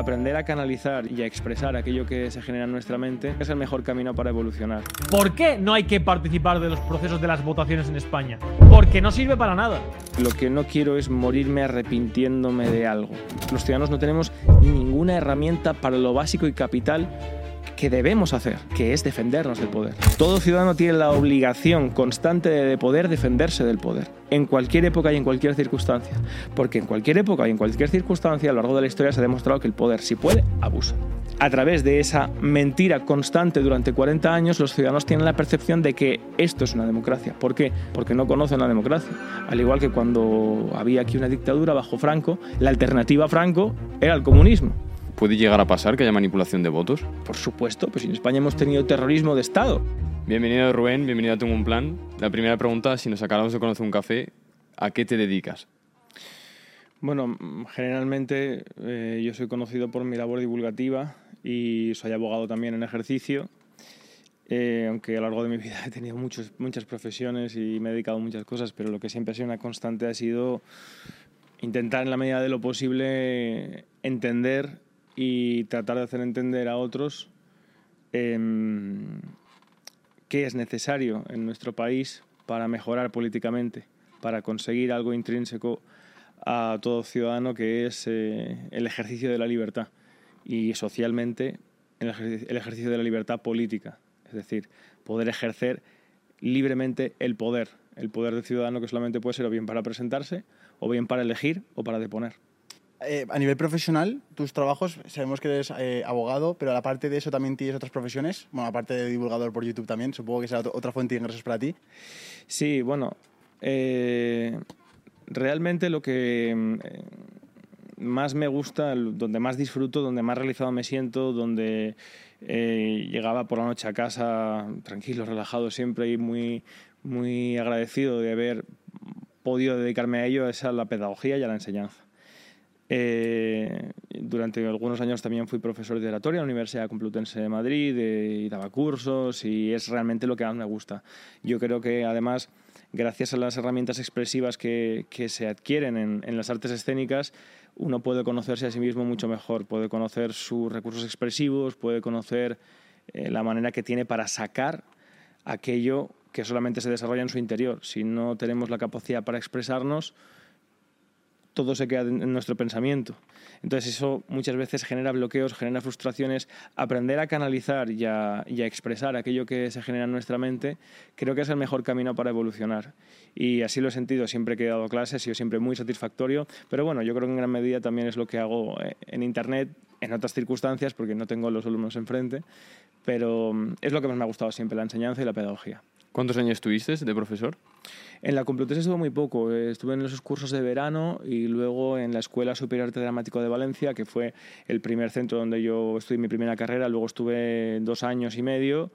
aprender a canalizar y a expresar aquello que se genera en nuestra mente es el mejor camino para evolucionar. ¿Por qué no hay que participar de los procesos de las votaciones en España? Porque no sirve para nada. Lo que no quiero es morirme arrepintiéndome de algo. Los ciudadanos no tenemos ninguna herramienta para lo básico y capital que debemos hacer, que es defendernos del poder. Todo ciudadano tiene la obligación constante de poder defenderse del poder, en cualquier época y en cualquier circunstancia. Porque en cualquier época y en cualquier circunstancia a lo largo de la historia se ha demostrado que el poder, si puede, abusa. A través de esa mentira constante durante 40 años, los ciudadanos tienen la percepción de que esto es una democracia. ¿Por qué? Porque no conocen la democracia. Al igual que cuando había aquí una dictadura bajo Franco, la alternativa a Franco era el comunismo. ¿Puede llegar a pasar que haya manipulación de votos? Por supuesto, pues en España hemos tenido terrorismo de Estado. Bienvenido Rubén, bienvenido a Tengo un Plan. La primera pregunta, si nos acabamos de conocer un café, ¿a qué te dedicas? Bueno, generalmente eh, yo soy conocido por mi labor divulgativa y soy abogado también en ejercicio, eh, aunque a lo largo de mi vida he tenido muchos, muchas profesiones y me he dedicado a muchas cosas, pero lo que siempre ha sido una constante ha sido intentar en la medida de lo posible entender y tratar de hacer entender a otros em, qué es necesario en nuestro país para mejorar políticamente, para conseguir algo intrínseco a todo ciudadano que es eh, el ejercicio de la libertad y socialmente el ejercicio de la libertad política, es decir, poder ejercer libremente el poder, el poder del ciudadano que solamente puede ser o bien para presentarse, o bien para elegir o para deponer. Eh, a nivel profesional, tus trabajos, sabemos que eres eh, abogado, pero aparte de eso también tienes otras profesiones. Bueno, aparte de divulgador por YouTube también, supongo que será otra fuente de ingresos para ti. Sí, bueno, eh, realmente lo que mm, más me gusta, donde más disfruto, donde más realizado me siento, donde llegaba por la noche a casa tranquilo, relajado siempre y muy, muy agradecido de haber podido dedicarme a ello, es a la pedagogía y a la enseñanza. Eh, durante algunos años también fui profesor de oratoria en la Universidad Complutense de Madrid y daba cursos y es realmente lo que más me gusta. Yo creo que además, gracias a las herramientas expresivas que, que se adquieren en, las artes escénicas, uno puede conocerse a sí mismo mucho mejor, puede conocer sus recursos expresivos, puede conocer eh, la manera que tiene para sacar aquello que solamente se desarrolla en su interior. Si no tenemos la capacidad para expresarnos, todo se queda en nuestro pensamiento. Entonces eso muchas veces genera bloqueos, genera frustraciones. Aprender a canalizar y a, expresar aquello que se genera en nuestra mente creo que es el mejor camino para evolucionar. Y así lo he sentido siempre que he dado clases, sido siempre muy satisfactorio. Pero bueno, yo creo que en gran medida también es lo que hago eh, en Internet, en otras circunstancias, porque no tengo los alumnos enfrente. Pero mm, es lo que más me ha gustado siempre, la enseñanza y la pedagogía. ¿Cuántos años estuviste de profesor? En la Complutense estuve muy poco. Estuve en esos cursos de verano y luego en la Escuela Superior de Arte Dramático de Valencia, que fue el primer centro donde yo estudié mi primera carrera. Luego estuve dos años y medio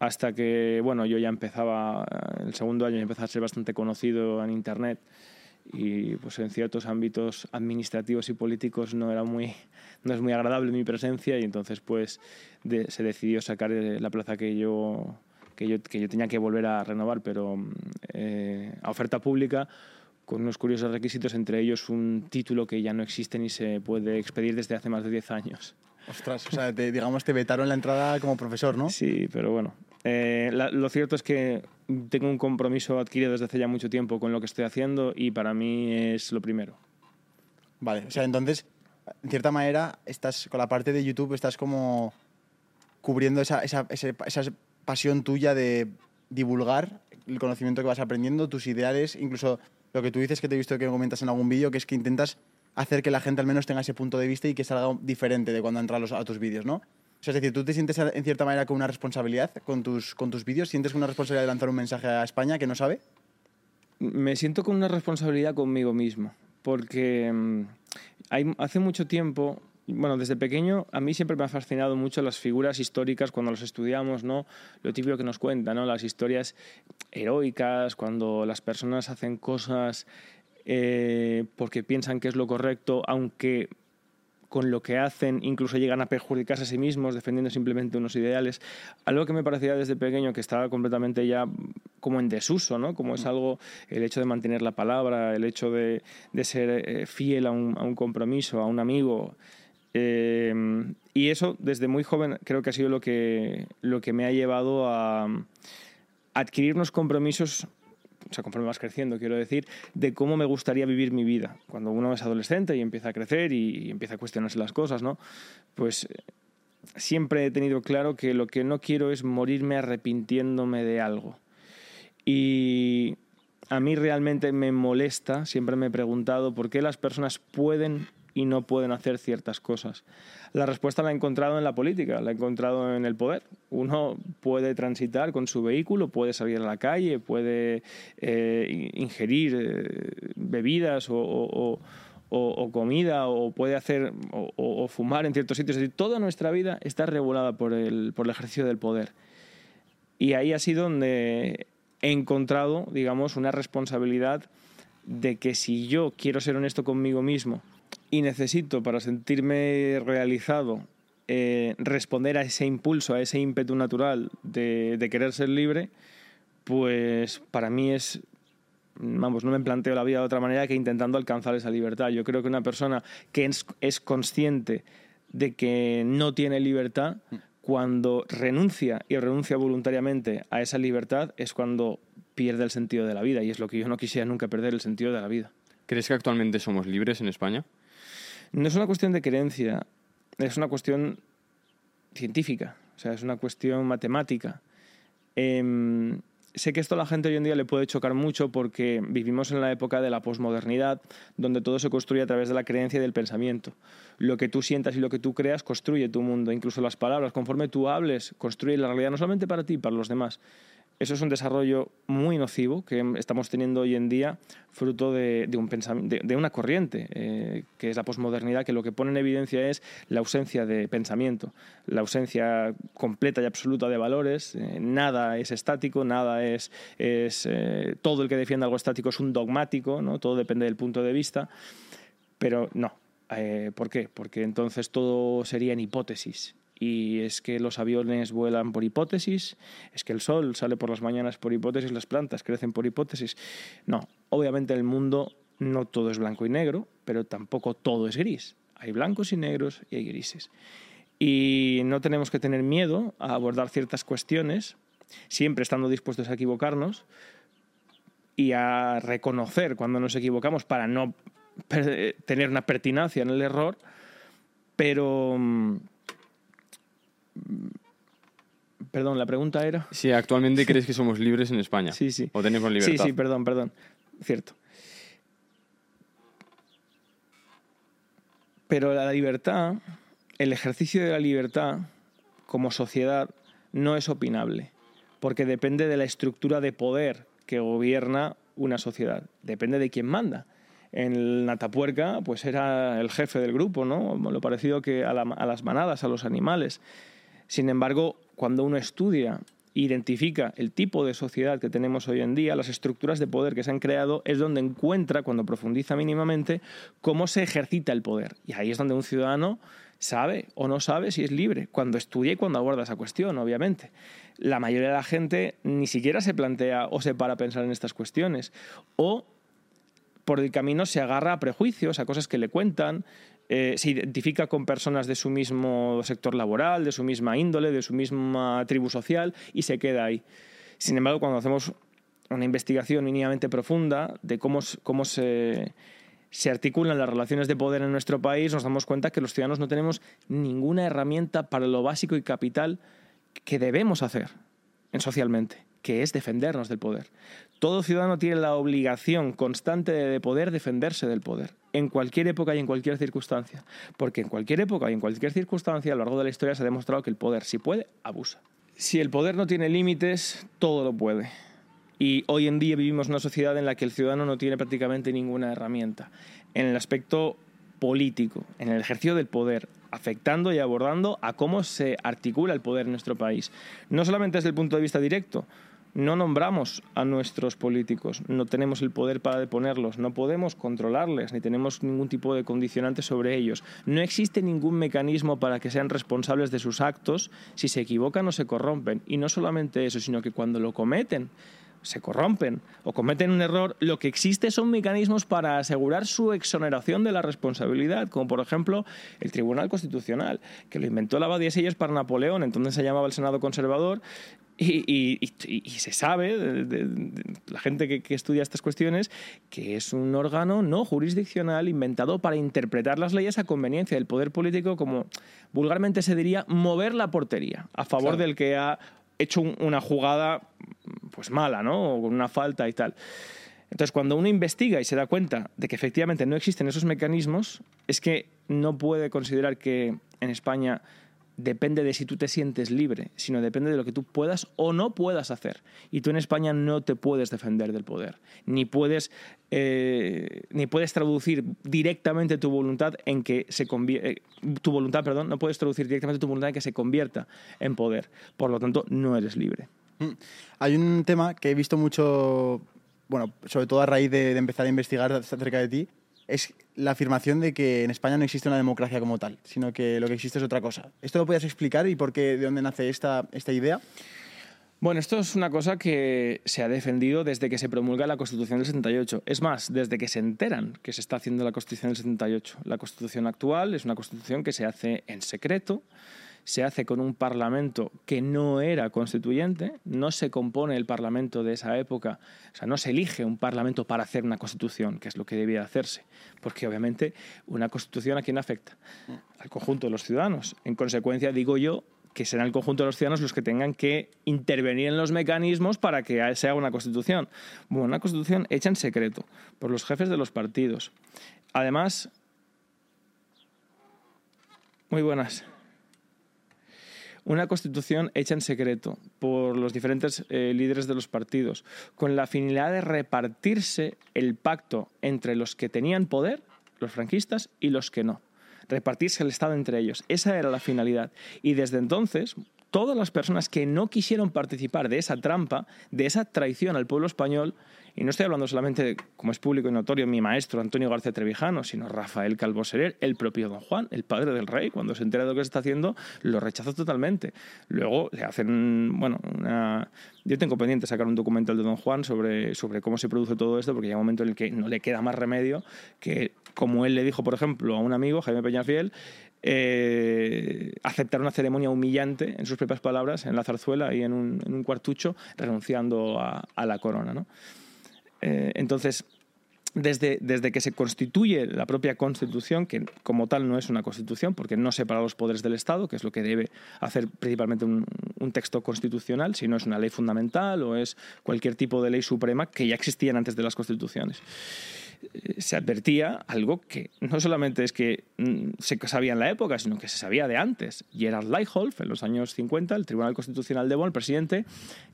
hasta que, bueno, yo ya empezaba, el segundo año empezaba a ser bastante conocido en Internet y pues en ciertos ámbitos administrativos y políticos no era muy no es muy agradable mi presencia y entonces pues se decidió sacar la plaza que yo que yo, que yo tenía que volver a renovar, pero eh, a oferta pública con unos curiosos requisitos, entre ellos un título que ya no existe ni se puede expedir desde hace más de 10 años. Ostras, o sea, digamos, te vetaron la entrada como profesor, ¿no? Sí, pero bueno. Eh, lo cierto es que tengo un compromiso adquirido desde hace ya mucho tiempo con lo que estoy haciendo y para mí es lo primero. Vale, o sea, entonces, en cierta manera, estás con la parte de YouTube, estás como cubriendo esa, esa, esa, esa pasión tuya de divulgar el conocimiento que vas aprendiendo, tus ideales, incluso lo que tú dices que te he visto que comentas en algún vídeo, que es que intentas hacer que la gente al menos tenga ese punto de vista y que salga diferente de cuando entra a, tus vídeos, ¿no? es decir, ¿tú te sientes en cierta manera con una responsabilidad con tus, con tus vídeos? ¿Sientes una responsabilidad de lanzar un mensaje a España que no sabe? Me siento con una responsabilidad conmigo mismo, porque mm, hace mucho tiempo bueno, desde pequeño a mí siempre me ha fascinado mucho las figuras históricas cuando los estudiamos, ¿no? Lo típico que nos cuentan, ¿no? Las historias heroicas, cuando las personas hacen cosas eh, porque piensan que es lo correcto, aunque con lo que hacen incluso llegan a perjudicarse a sí mismos defendiendo simplemente unos ideales. Algo que me parecía desde pequeño que estaba completamente ya como en desuso, ¿no? Como es algo, el hecho de mantener la palabra, el hecho de, ser eh, fiel a un, a un compromiso, a un amigo, Eh, y eso, desde muy joven, creo que ha sido lo que, lo que me ha llevado a adquirir unos compromisos, o sea, conforme vas creciendo, quiero decir, de cómo me gustaría vivir mi vida. Cuando uno es adolescente y empieza a crecer y, y empieza a cuestionarse las cosas, ¿no? Pues siempre he tenido claro que lo que no quiero es morirme arrepintiéndome de algo. Y a mí realmente me molesta, siempre me he preguntado por qué las personas pueden y no pueden hacer ciertas cosas. La respuesta la he encontrado en la política, la he encontrado en el poder. Uno puede transitar con su vehículo, puede salir a la calle, puede eh, ingerir eh, bebidas o, o, o, comida, o puede hacer o, fumar en ciertos sitios. Es decir, toda nuestra vida está regulada por el, por el ejercicio del poder. Y ahí ha sido donde he encontrado, digamos, una responsabilidad de que si yo quiero ser honesto conmigo mismo y necesito para sentirme realizado eh, responder a ese impulso, a ese ímpetu natural de, querer ser libre, pues para mí es, vamos, no me planteo la vida de otra manera que intentando alcanzar esa libertad. Yo creo que una persona que es, es consciente de que no tiene libertad, cuando renuncia y renuncia voluntariamente a esa libertad, es cuando pierde el sentido de la vida. Y es lo que yo no quisiera nunca perder, el sentido de la vida. ¿Crees que actualmente somos libres en España? No es una cuestión de creencia, es una cuestión científica, o sea, es una cuestión matemática. Eh, sé que esto a la gente hoy en día le puede chocar mucho porque vivimos en la época de la posmodernidad, donde todo se construye a través de la creencia y del pensamiento. Lo que tú sientas y lo que tú creas construye tu mundo, incluso las palabras, conforme tú hables, construye la realidad no solamente para ti, para los demás. Eso es un desarrollo muy nocivo que estamos teniendo hoy en día, fruto de, de un de, de, una corriente, eh, que es la posmodernidad, que lo que pone en evidencia es la ausencia de pensamiento, la ausencia completa y absoluta de valores. Eh, nada es estático, nada es. eh, todo el que defiende algo estático es un dogmático, ¿no? todo depende del punto de vista. Pero no. ¿Por qué? Porque entonces todo sería en hipótesis y es que los aviones vuelan por hipótesis, es que el sol sale por las mañanas por hipótesis, las plantas crecen por hipótesis. No, obviamente en el mundo no todo es blanco y negro, pero tampoco todo es gris. Hay blancos y negros y hay grises. Y no tenemos que tener miedo a abordar ciertas cuestiones, siempre estando dispuestos a equivocarnos y a reconocer cuando nos equivocamos para no tener una pertinacia en el error, pero mm, Perdón, la pregunta era. Si actualmente crees que somos libres en España. Sí, sí. O tenemos libertad. Sí, sí, perdón, perdón. Cierto. Pero la libertad, el ejercicio de la libertad como sociedad no es opinable, porque depende de la estructura de poder que gobierna una sociedad, depende de quién manda. En Natapuerca, pues era el jefe del grupo, ¿no? Lo parecido que a, la, a las manadas, a los animales. Sin embargo, cuando uno estudia identifica el tipo de sociedad que tenemos hoy en día, las estructuras de poder que se han creado, es donde encuentra, cuando profundiza mínimamente, cómo se ejercita el poder. Y ahí es donde un ciudadano sabe o no sabe si es libre, cuando estudia y cuando aborda esa cuestión, obviamente. La mayoría de la gente ni siquiera se plantea o se para a pensar en estas cuestiones. O por el camino se agarra a prejuicios, a cosas que le cuentan, eh, se identifica con personas de su mismo sector laboral, de su misma índole, de su misma tribu social y se queda ahí. Sin embargo, cuando hacemos una investigación mínimamente profunda de cómo, cómo se, se articulan las relaciones de poder en nuestro país, nos damos cuenta que los ciudadanos no tenemos ninguna herramienta para lo básico y capital que debemos hacer en socialmente que es defendernos del poder. Todo ciudadano tiene la obligación constante de poder defenderse del poder, en cualquier época y en cualquier circunstancia. Porque en cualquier época y en cualquier circunstancia, a lo largo de la historia se ha demostrado que el poder, si puede, abusa. Si el poder no tiene límites, todo lo puede. Y hoy en día vivimos una sociedad en la que el ciudadano no tiene prácticamente ninguna herramienta. En el aspecto político, en el ejercicio del poder, afectando y abordando a cómo se articula el poder en nuestro país. No solamente desde el punto de vista directo, no nombramos a nuestros políticos, no tenemos el poder para deponerlos, no podemos controlarles, ni tenemos ningún tipo de condicionante sobre ellos. No existe ningún mecanismo para que sean responsables de sus actos si se equivocan o se corrompen. Y no solamente eso, sino que cuando lo cometen, se corrompen o cometen un error, lo que existe son mecanismos para asegurar su exoneración de la responsabilidad, como por ejemplo el Tribunal Constitucional, que lo inventó la Abadía Silles para Napoleón, entonces se llamaba el Senado Conservador, y, se sabe, de, la gente que, que, estudia estas cuestiones, que es un órgano no jurisdiccional inventado para interpretar las leyes a conveniencia del poder político, como vulgarmente se diría, mover la portería a favor del que ha hecho una jugada pues mala, ¿no? O con una falta y tal. Entonces, cuando uno investiga y se da cuenta de que efectivamente no existen esos mecanismos, es que no puede considerar que en España depende de si tú te sientes libre, sino depende de lo que tú puedas o no puedas hacer. Y tú en España no te puedes defender del poder, ni puedes, eh, ni puedes traducir directamente tu voluntad en que se eh, tu voluntad, perdón, no puedes traducir directamente tu voluntad en que se convierta en poder. Por lo tanto, no eres libre. Mm. Hay un tema que he visto mucho, bueno, sobre todo a raíz de empezar a investigar acerca de ti, es la afirmación de que en España no existe una democracia como tal, sino que lo que existe es otra cosa. ¿Esto lo puedes explicar y por qué, de dónde nace esta, esta idea? Bueno, esto es una cosa que se ha defendido desde que se promulga la Constitución del 78. Es más, desde que se enteran que se está haciendo la Constitución del 78. La Constitución actual es una Constitución que se hace en secreto, se hace con un Parlamento que no era constituyente, no se compone el Parlamento de esa época, o sea, no se elige un Parlamento para hacer una Constitución, que es lo que debía hacerse, porque obviamente una Constitución a quién afecta? Al conjunto de los ciudadanos. En consecuencia, digo yo, que serán el conjunto de los ciudadanos los que tengan que intervenir en los mecanismos para que se haga una constitución. Bueno, una constitución hecha en secreto por los jefes de los partidos. Además, muy buenas una constitución hecha en secreto por los diferentes eh, líderes de los partidos, con la finalidad de repartirse el pacto entre los que tenían poder, los franquistas, y los que no. Repartirse el Estado entre ellos. Esa era la finalidad. Y desde entonces, todas las personas que no quisieron participar de esa trampa, de esa traición al pueblo español, y no estoy hablando solamente, de, como es público y notorio, mi maestro Antonio García Trevijano, sino Rafael Calvo Serer, el propio Don Juan, el padre del rey, cuando se entera de lo que se está haciendo, lo rechazó totalmente. Luego le hacen, bueno, una... Yo tengo pendiente sacar un documental de Don Juan sobre, sobre cómo se produce todo esto, porque hay un momento en el que no le queda más remedio que, como él le dijo, por ejemplo, a un amigo, Jaime Peñafiel, eh, aceptar una ceremonia humillante, en sus propias palabras, en la zarzuela y en un, cuartucho, renunciando a, la corona. Eh, entonces, desde, desde, que se constituye la propia Constitución, que como tal no es una Constitución, porque no separa los poderes del Estado, que es lo que debe hacer principalmente un, un, texto constitucional, si no es una ley fundamental o es cualquier tipo de ley suprema que ya existían antes de las Constituciones. Se advertía algo que no solamente es que mm, se sabía en la época, sino que se sabía de antes. Gerard Lightholf, en los años 50, el Tribunal Constitucional de Bonn, el presidente,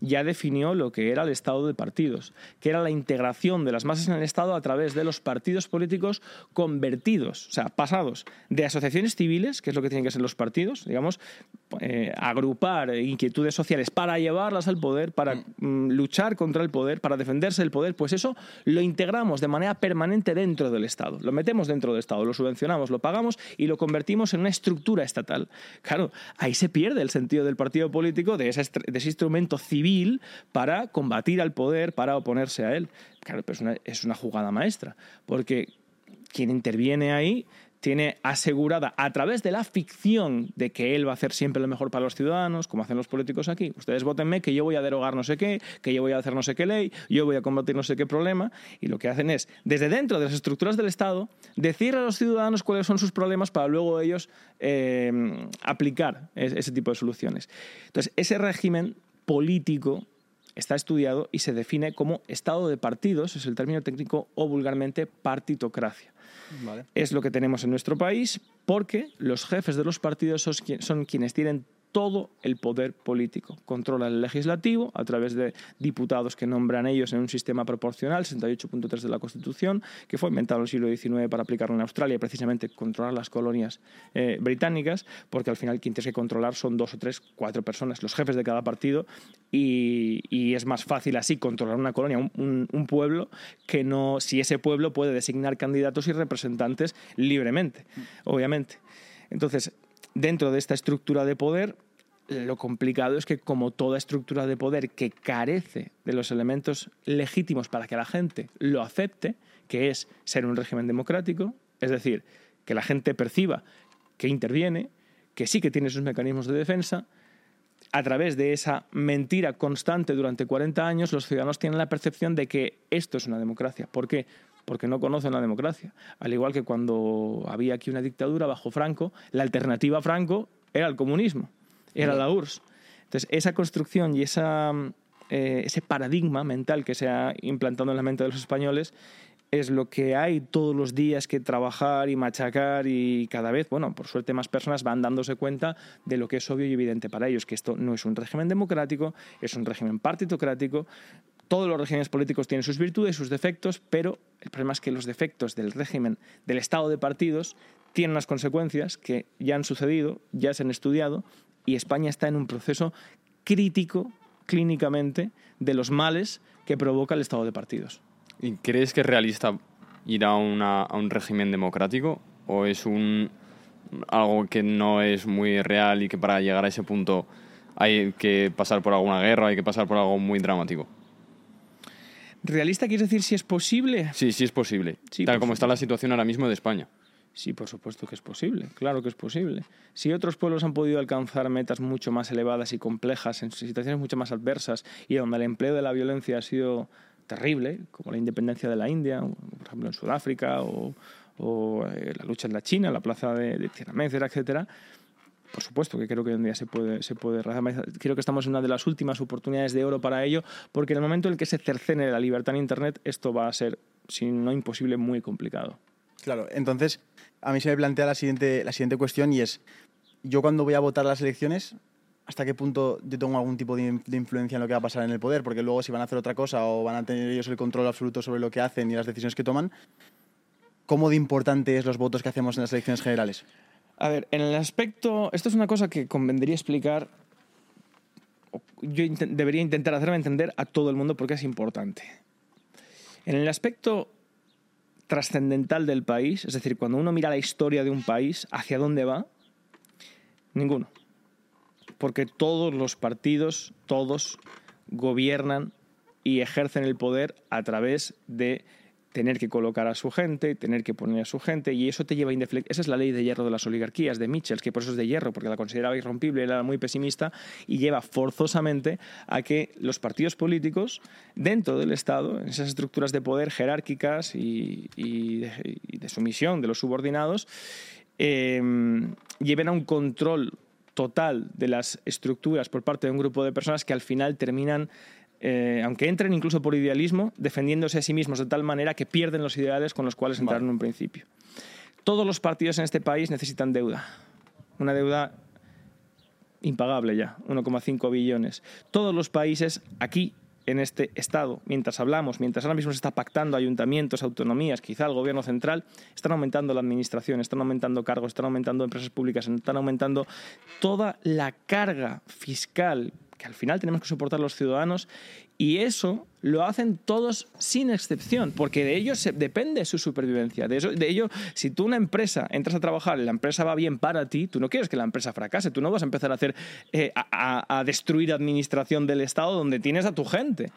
ya definió lo que era el Estado de partidos, que era la integración de las masas en el Estado a través de los partidos políticos convertidos, o sea, pasados de asociaciones civiles, que es lo que tienen que ser los partidos, digamos, eh, agrupar inquietudes sociales para llevarlas al poder, para. Mm, luchar contra el poder, para defenderse del poder, pues eso lo integramos de manera permanente permanente dentro del Estado. Lo metemos dentro del Estado, lo subvencionamos, lo pagamos y lo convertimos en una estructura estatal. Claro, ahí se pierde el sentido del partido político, de ese, instrumento civil para combatir al poder, para oponerse a él. Claro, pero es una jugada maestra, porque quien interviene ahí tiene asegurada a través de la ficción de que él va a hacer siempre lo mejor para los ciudadanos, como hacen los políticos aquí. Ustedes votenme que yo voy a derogar no sé qué, que yo voy a hacer no sé qué ley, yo voy a combatir no sé qué problema. Y lo que hacen es, desde dentro de las estructuras del Estado, decirle a los ciudadanos cuáles son sus problemas para luego ellos eh, aplicar ese tipo de soluciones. Entonces, ese régimen político está estudiado y se define como estado de partidos, es el término técnico, o vulgarmente partitocracia. Es lo que tenemos en nuestro país porque los jefes de los partidos son quienes tienen todo el poder político. Controla el legislativo a través de diputados que nombran ellos en un sistema proporcional, 68.3 de la Constitución, que fue inventado en el siglo XIX para aplicarlo en Australia, precisamente controlar las colonias eh, británicas, porque al final quien tiene que controlar son dos o tres, cuatro personas, los jefes de cada partido, y, es más fácil así controlar una colonia, un, un pueblo, que no si ese pueblo puede designar candidatos y representantes libremente, obviamente. Entonces, dentro de esta estructura de poder, lo complicado es que como toda estructura de poder que carece de los elementos legítimos para que la gente lo acepte, que es ser un régimen democrático, es decir, que la gente perciba que interviene, que sí que tiene sus mecanismos de defensa, a través de esa mentira constante durante 40 años, los ciudadanos tienen la percepción de que esto es una democracia. ¿Por qué? Porque no conocen la democracia. Al igual que cuando había aquí una dictadura bajo Franco, la alternativa a Franco era el comunismo, era la URSS. Entonces, esa construcción y esa, eh, ese paradigma mental que se ha implantado en la mente de los españoles es lo que hay todos los días que trabajar y machacar y cada vez, bueno, por suerte más personas van dándose cuenta de lo que es obvio y evidente para ellos, que esto no es un régimen democrático, es un régimen partitocrático. Todos los regímenes políticos tienen sus virtudes sus defectos, pero el problema es que los defectos del régimen del Estado de partidos tienen unas consecuencias que ya han sucedido, ya se han estudiado, y España está en un proceso crítico clínicamente de los males que provoca el Estado de partidos. ¿Y crees que es realista ir a, una, a un régimen democrático o es un algo que no es muy real y que para llegar a ese punto hay que pasar por alguna guerra, hay que pasar por algo muy dramático? ¿Realista quieres decir si es posible? Sí, sí es posible. Sí, Tal como está la situación ahora mismo de España. Sí, por supuesto que es posible, claro que es posible. Si otros pueblos han podido alcanzar metas mucho más elevadas y complejas, en situaciones mucho más adversas, y donde el empleo de la violencia ha sido terrible, como la independencia de la India, por ejemplo en Sudáfrica, o, o, eh, la lucha en la China, la plaza de, de Tiananmen, etcétera, por supuesto que creo que hoy en día se puede, se puede. Creo que estamos en una de las últimas oportunidades de oro para ello, porque en el momento en el que se cercene la libertad en Internet, esto va a ser, si no imposible, muy complicado. Claro, entonces a mí se me plantea la siguiente, la siguiente cuestión y es, yo cuando voy a votar las elecciones, ¿hasta qué punto yo tengo algún tipo de, influencia en lo que va a pasar en el poder? Porque luego si van a hacer otra cosa o van a tener ellos el control absoluto sobre lo que hacen y las decisiones que toman, ¿cómo de importante es los votos que hacemos en las elecciones generales? A ver, en el aspecto, esto es una cosa que convendría explicar, yo debería intentar hacerme entender a todo el mundo porque es importante. En el aspecto trascendental del país, es decir, cuando uno mira la historia de un país, ¿hacia dónde va? Ninguno. Porque todos los partidos, todos gobiernan y ejercen el poder a través de tener que colocar a su gente, tener que poner a su gente, y eso te lleva a Esa es la ley de hierro de las oligarquías, de Mitchell, que por eso es de hierro, porque la consideraba irrompible, era muy pesimista, y lleva forzosamente a que los partidos políticos, dentro del Estado, en esas estructuras de poder jerárquicas y, de, sumisión de los subordinados, eh, lleven a un control total de las estructuras por parte de un grupo de personas que al final terminan eh, aunque entren incluso por idealismo, defendiéndose a sí mismos de tal manera que pierden los ideales con los cuales entraron en un principio. Todos los partidos en este país necesitan deuda. Una deuda impagable ya, 1,5 billones. Todos los países aquí, en este Estado, mientras hablamos, mientras ahora mismo se está pactando ayuntamientos, autonomías, quizá el gobierno central, están aumentando la administración, están aumentando cargos, están aumentando empresas públicas, están aumentando toda la carga fiscal que al final tenemos que soportar los ciudadanos y eso lo hacen todos sin excepción, porque de ellos se, depende su supervivencia. De, eso, de ello, si tú una empresa entras a trabajar la empresa va bien para ti, tú no quieres que la empresa fracase, tú no vas a empezar a hacer eh, a, a, destruir administración del Estado donde tienes a tu gente.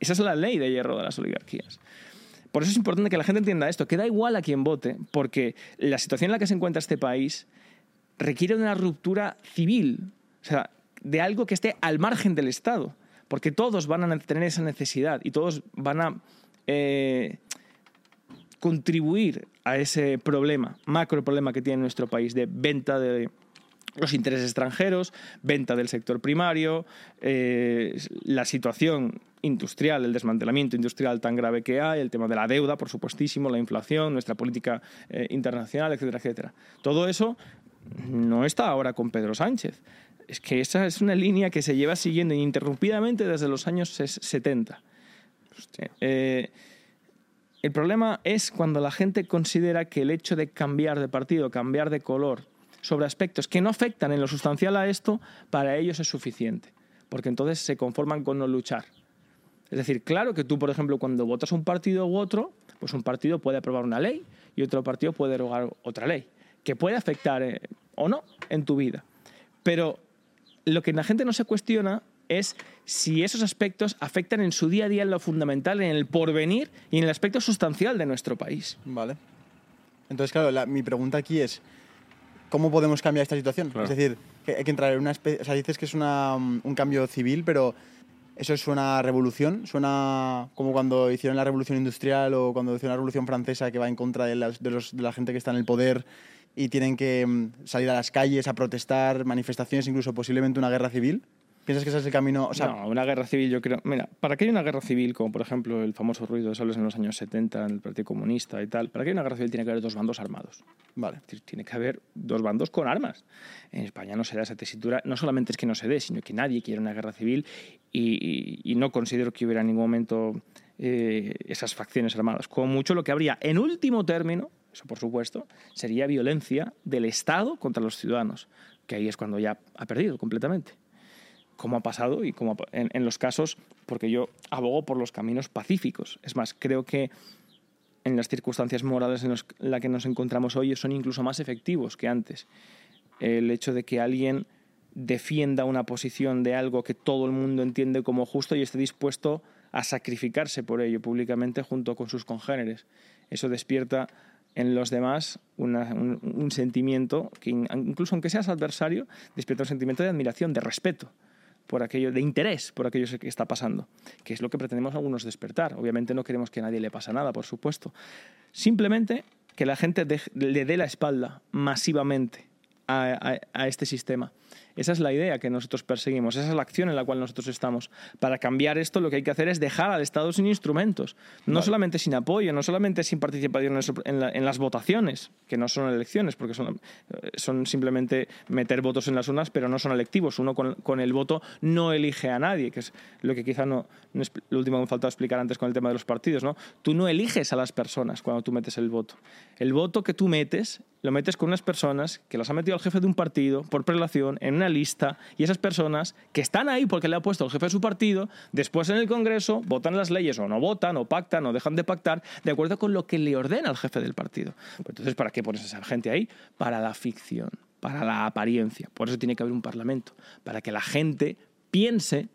Esa es la ley de hierro de las oligarquías. Por eso es importante que la gente entienda esto, que da igual a quien vote, porque la situación en la que se encuentra este país requiere una ruptura civil. O sea, de algo que esté al margen del Estado, porque todos van a tener esa necesidad y todos van a eh, contribuir a ese problema, macro problema que tiene nuestro país de venta de los intereses extranjeros, venta del sector primario, eh, la situación industrial, el desmantelamiento industrial tan grave que hay, el tema de la deuda, por supuestísimo, la inflación, nuestra política eh, internacional, etcétera, etcétera. Todo eso no está ahora con Pedro Sánchez es que esa es una línea que se lleva siguiendo ininterrumpidamente desde los años 70. Eh, el problema es cuando la gente considera que el hecho de cambiar de partido, cambiar de color, sobre aspectos que no afectan en lo sustancial a esto, para ellos es suficiente. Porque entonces se conforman con no luchar. Es decir, claro que tú, por ejemplo, cuando votas un partido u otro, pues un partido puede aprobar una ley y otro partido puede derogar otra ley, que puede afectar eh, o no en tu vida. Pero lo que la gente no se cuestiona es si esos aspectos afectan en su día a día en lo fundamental, en el porvenir y en el aspecto sustancial de nuestro país. Vale. Entonces, claro, la- mi pregunta aquí es, ¿cómo podemos cambiar esta situación? Claro. Es decir, que hay que entrar en una especie... O sea, dices que es una, mm, un cambio civil, pero ¿eso suena a revolución? ¿Suena como cuando hicieron la revolución industrial o cuando hicieron la revolución francesa que va en contra de, las- de los- de la gente que está en el poder y tienen que mm, salir a las calles a protestar, manifestaciones, incluso posiblemente una guerra civil? ¿Piensas que ese es el camino? O sea, no, una guerra civil yo creo... Mira, para que haya una guerra civil, como por ejemplo el famoso ruido de sables en los años 70 en el Partido Comunista y tal, para que haya una guerra civil tiene que haber dos bandos armados. vale. Tiene que haber dos bandos con armas. En España no se da esa tesitura. No solamente es que no se dé, sino que nadie quiere una guerra civil y, y- y no considero que hubiera en ningún momento eh, esas facciones armadas. Como mucho lo que habría, en último término, eso por supuesto, sería violencia del Estado contra los ciudadanos, que ahí es cuando ya ha perdido completamente. Como ha pasado y como en, en los casos, porque yo abogo por los caminos pacíficos. Es más, creo que en las circunstancias morales en las la que nos encontramos hoy son incluso más efectivos que antes. El hecho de que alguien defienda una posición de algo que todo el mundo entiende como justo y esté dispuesto a sacrificarse por ello públicamente junto con sus congéneres. Eso despierta en los demás un, sentimiento que in- incluso aunque seas adversario, despierta un sentimiento de admiración, de respeto por aquello, de interés por aquello que está pasando, que es lo que pretendemos algunos despertar. Obviamente no queremos que a nadie le pase nada, por supuesto. Simplemente que la gente dej- le dé la espalda masivamente a- a este sistema. Esa es la idea que nosotros perseguimos, esa es la acción en la cual nosotros estamos. Para cambiar esto lo que hay que hacer es dejar al Estado sin instrumentos, no solamente sin apoyo, no solamente sin participación en, la- las votaciones, que no son elecciones, porque son, eh, son simplemente meter votos en las urnas, pero no son electivos. Uno con, con el voto no elige a nadie, que es lo que quizá no, no es lo último que me faltaba explicar antes con el tema de los partidos. ¿no? Tú no eliges a las personas cuando tú metes el voto. El voto que tú metes lo metes con unas personas que las ha metido el jefe de un partido por prelación en una lista y esas personas que están ahí porque le ha puesto el jefe de su partido, después en el Congreso votan las leyes o no votan o pactan o dejan de pactar de acuerdo con lo que le ordena el jefe del partido. Pues entonces, ¿para qué pones a esa gente ahí? Para la ficción, para la apariencia. Por eso tiene que haber un parlamento, para que la gente piense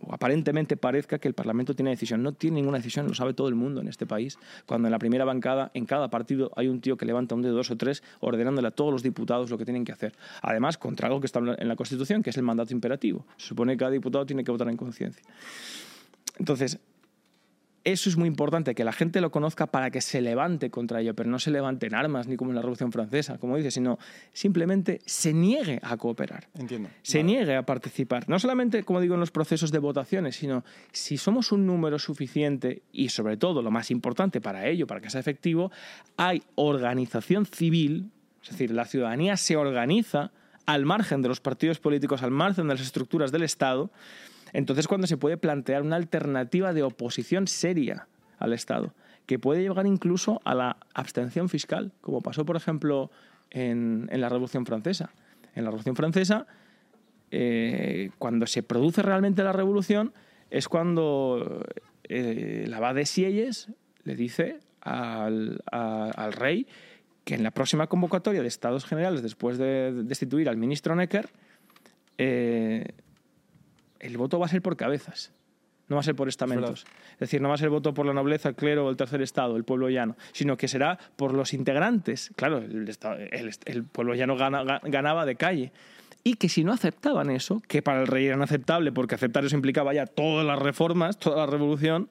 o aparentemente parezca que el Parlamento tiene decisión. No tiene ninguna decisión, lo sabe todo el mundo en este país. Cuando en la primera bancada, en cada partido, hay un tío que levanta un dedo, dos o tres, ordenándole a todos los diputados lo que tienen que hacer. Además, contra algo que está en la Constitución, que es el mandato imperativo. Se supone que cada diputado tiene que votar en conciencia. Entonces, eso es muy importante, que la gente lo conozca para que se levante contra ello, pero no se levante en armas ni como en la Revolución Francesa, como dice, sino simplemente se niegue a cooperar Entiendo. se niegue a participar. No solamente, como digo, en los procesos de votaciones, sino si somos un número suficiente y sobre todo, lo más importante para ello, para que sea efectivo, hay organización civil, es decir, la ciudadanía se organiza al margen de los partidos políticos, al margen de las estructuras del Estado, entonces cuando se puede plantear una alternativa de oposición seria al Estado, que puede llegar incluso a la abstención fiscal, como pasó, por ejemplo, en, la Revolución Francesa. En la Revolución Francesa, eh, cuando se produce realmente la revolución, es cuando eh, la abad de Sieyes le dice al rey que en la próxima convocatoria de Estados Generales, después de destituir al ministro Necker, eh, el voto va a ser por cabezas, no va a ser por estamentos. Es decir, no va a ser voto por la nobleza, el clero o el tercer estado, el pueblo llano, sino que será por los integrantes. Claro, el, esta- el- el pueblo llano gana- ga- ganaba de calle. Y que si no aceptaban eso, que para el rey era inaceptable, porque aceptar eso implicaba ya todas las reformas, toda la revolución,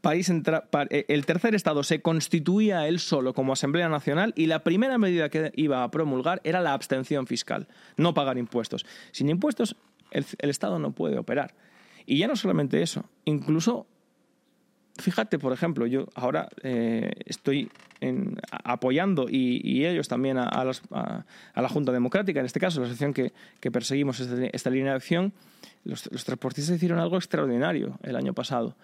país entra- eh, el tercer estado se constituía él solo como Asamblea Nacional y la primera medida que iba a promulgar era la abstención fiscal, no pagar impuestos. Sin impuestos el, Estado no puede operar. Y ya no solamente eso, incluso, fíjate, por ejemplo, yo ahora eh, estoy apoyando y, ellos también a, la Junta Democrática, en este caso, la asociación que, perseguimos esta, esta línea de acción, los transportistas hicieron algo extraordinario el año pasado.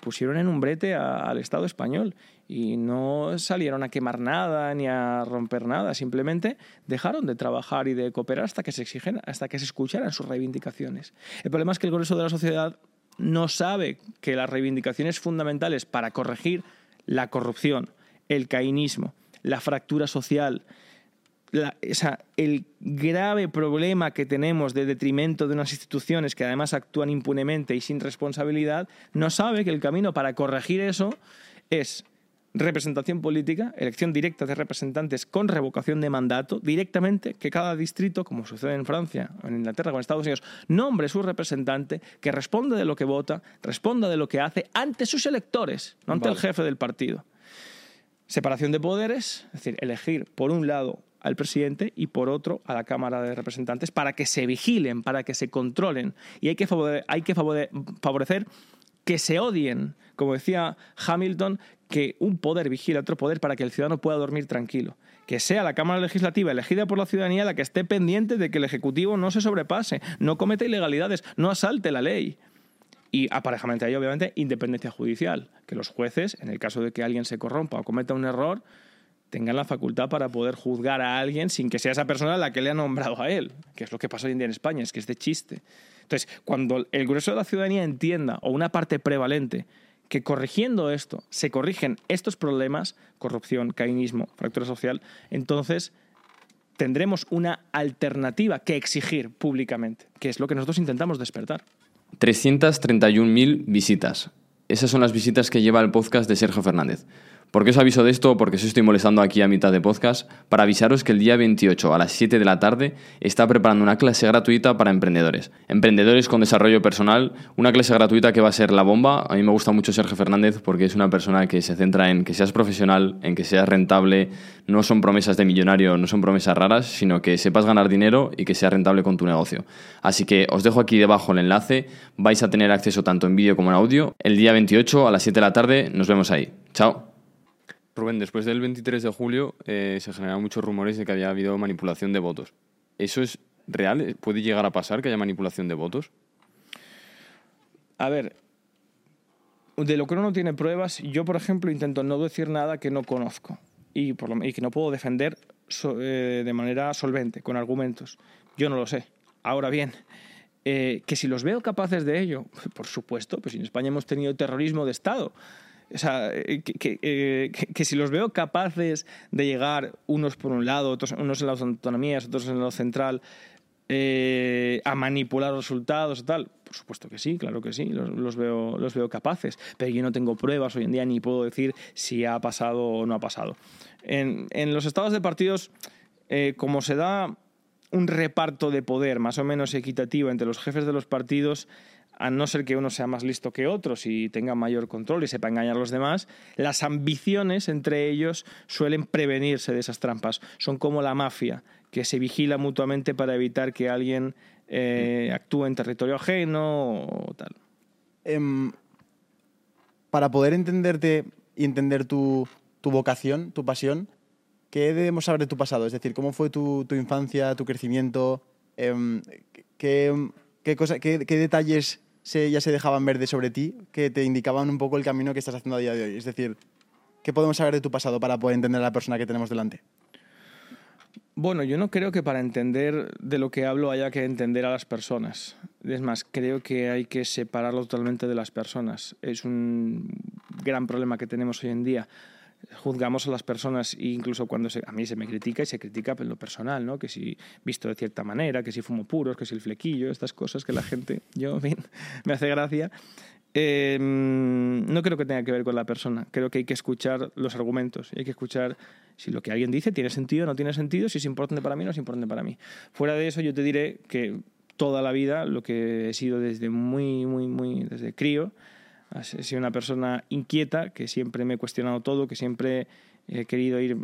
Pusieron en un brete al Estado español y no salieron a quemar nada ni a romper nada, simplemente dejaron de trabajar y de cooperar hasta que se exigen, hasta que se escucharan sus reivindicaciones. El problema es que el grueso de la sociedad no sabe que las reivindicaciones fundamentales para corregir la corrupción, el cainismo, la fractura social, la- o sea, el grave problema que tenemos de detrimento de unas instituciones que además actúan impunemente y sin responsabilidad, no sabe que el camino para corregir eso es representación política, elección directa de representantes con revocación de mandato, directamente que cada distrito, como sucede en Francia, en Inglaterra, con Estados Unidos, nombre su representante, que responde de lo que vota, responda de lo que hace ante sus electores, no ante el jefe del partido. Separación de poderes, es decir, elegir por un lado al presidente y por otro a la Cámara de Representantes para que se vigilen, para que se controlen. Y hay que hay que favore- favorecer que se odien, como decía Hamilton, que un poder vigile a otro poder para que el ciudadano pueda dormir tranquilo. Que sea la Cámara Legislativa elegida por la ciudadanía la que esté pendiente de que el Ejecutivo no se sobrepase, no cometa ilegalidades, no asalte la ley. Y aparejamente a ello, obviamente, independencia judicial. Que los jueces, en el caso de que alguien se corrompa o cometa un error, tengan la facultad para poder juzgar a alguien sin que sea esa persona la que le ha nombrado a él, que es lo que pasa hoy en día en España, es que es de chiste. Entonces, cuando el grueso de la ciudadanía entienda, o una parte prevalente, que corrigiendo esto se corrigen estos problemas, corrupción, cainismo, fractura social, entonces tendremos una alternativa que exigir públicamente, que es lo que nosotros intentamos despertar. 331.000 visitas. Esas son las visitas que lleva el podcast de Sergio Fernández. ¿Por qué os aviso de esto? Porque os estoy molestando aquí a mitad de podcast para avisaros que el día 28 a las 7 de la tarde está preparando una clase gratuita para emprendedores. Emprendedores con desarrollo personal, una clase gratuita que va a ser la bomba. A mí me gusta mucho Sergio Fernández porque es una persona que se centra en que seas profesional, en que seas rentable. No son promesas de millonario, no son promesas raras, sino que sepas ganar dinero y que seas rentable con tu negocio. Así que os dejo aquí debajo el enlace. Vais a tener acceso tanto en vídeo como en audio. El día 28 a las 7 de la tarde nos vemos ahí. Chao. Rubén, después del 23 de julio eh, se generaron muchos rumores de que había habido manipulación de votos. ¿Eso es real? ¿Puede llegar a pasar que haya manipulación de votos? A ver, de lo que uno no tiene pruebas, yo, por ejemplo, intento no decir nada que no conozco y, que no puedo defender eh, de manera solvente, con argumentos. Yo no lo sé. Ahora bien, eh, que si los veo capaces de ello, por supuesto, pues en España hemos tenido terrorismo de Estado. O sea, eh, que, que, eh, que- que si los veo capaces de llegar unos por un lado, otros, unos en las autonomías, otros en lo central, eh, a manipular resultados y tal, por supuesto que sí, claro que sí, los, los veo, los veo capaces, pero yo no tengo pruebas hoy en día ni puedo decir si ha pasado o no ha pasado. En, en los estados de partidos, eh, como se da un reparto de poder más o menos equitativo entre los jefes de los partidos, a no ser que uno sea más listo que otros y tenga mayor control y sepa engañar a los demás, las ambiciones entre ellos suelen prevenirse de esas trampas. Son como la mafia, que se vigila mutuamente para evitar que alguien eh, actúe en territorio ajeno o tal. Em, para poder entenderte y entender tu, tu vocación, tu pasión, ¿qué debemos saber de tu pasado? Es decir, ¿cómo fue tu, tu infancia, tu crecimiento? Em, ¿qué, qué, cosa- qué- qué detalles se, ya se dejaban ver de sobre ti que te indicaban un poco el camino que estás haciendo a día de hoy? Es decir, ¿qué podemos saber de tu pasado para poder entender a la persona que tenemos delante? Bueno, yo no creo que para entender de lo que hablo haya que entender a las personas. Es más, creo que hay que separarlo totalmente de las personas. Es un gran problema que tenemos hoy en día. Juzgamos a las personas e incluso cuando se- a mí se me critica y se critica en lo personal, ¿no? Que si visto de cierta manera, que si fumo puros, que si el flequillo, estas cosas que la gente, yo, en fin, me hace gracia. Eh, no creo que tenga que ver con la persona. Creo que hay que escuchar los argumentos. Hay que escuchar si lo que alguien dice tiene sentido o no tiene sentido, si es importante para mí o no es importante para mí. Fuera de eso, yo te diré que toda la vida, lo que he sido desde muy, muy, muy, desde crío, he sido una persona inquieta, que siempre me he cuestionado todo, que siempre he querido ir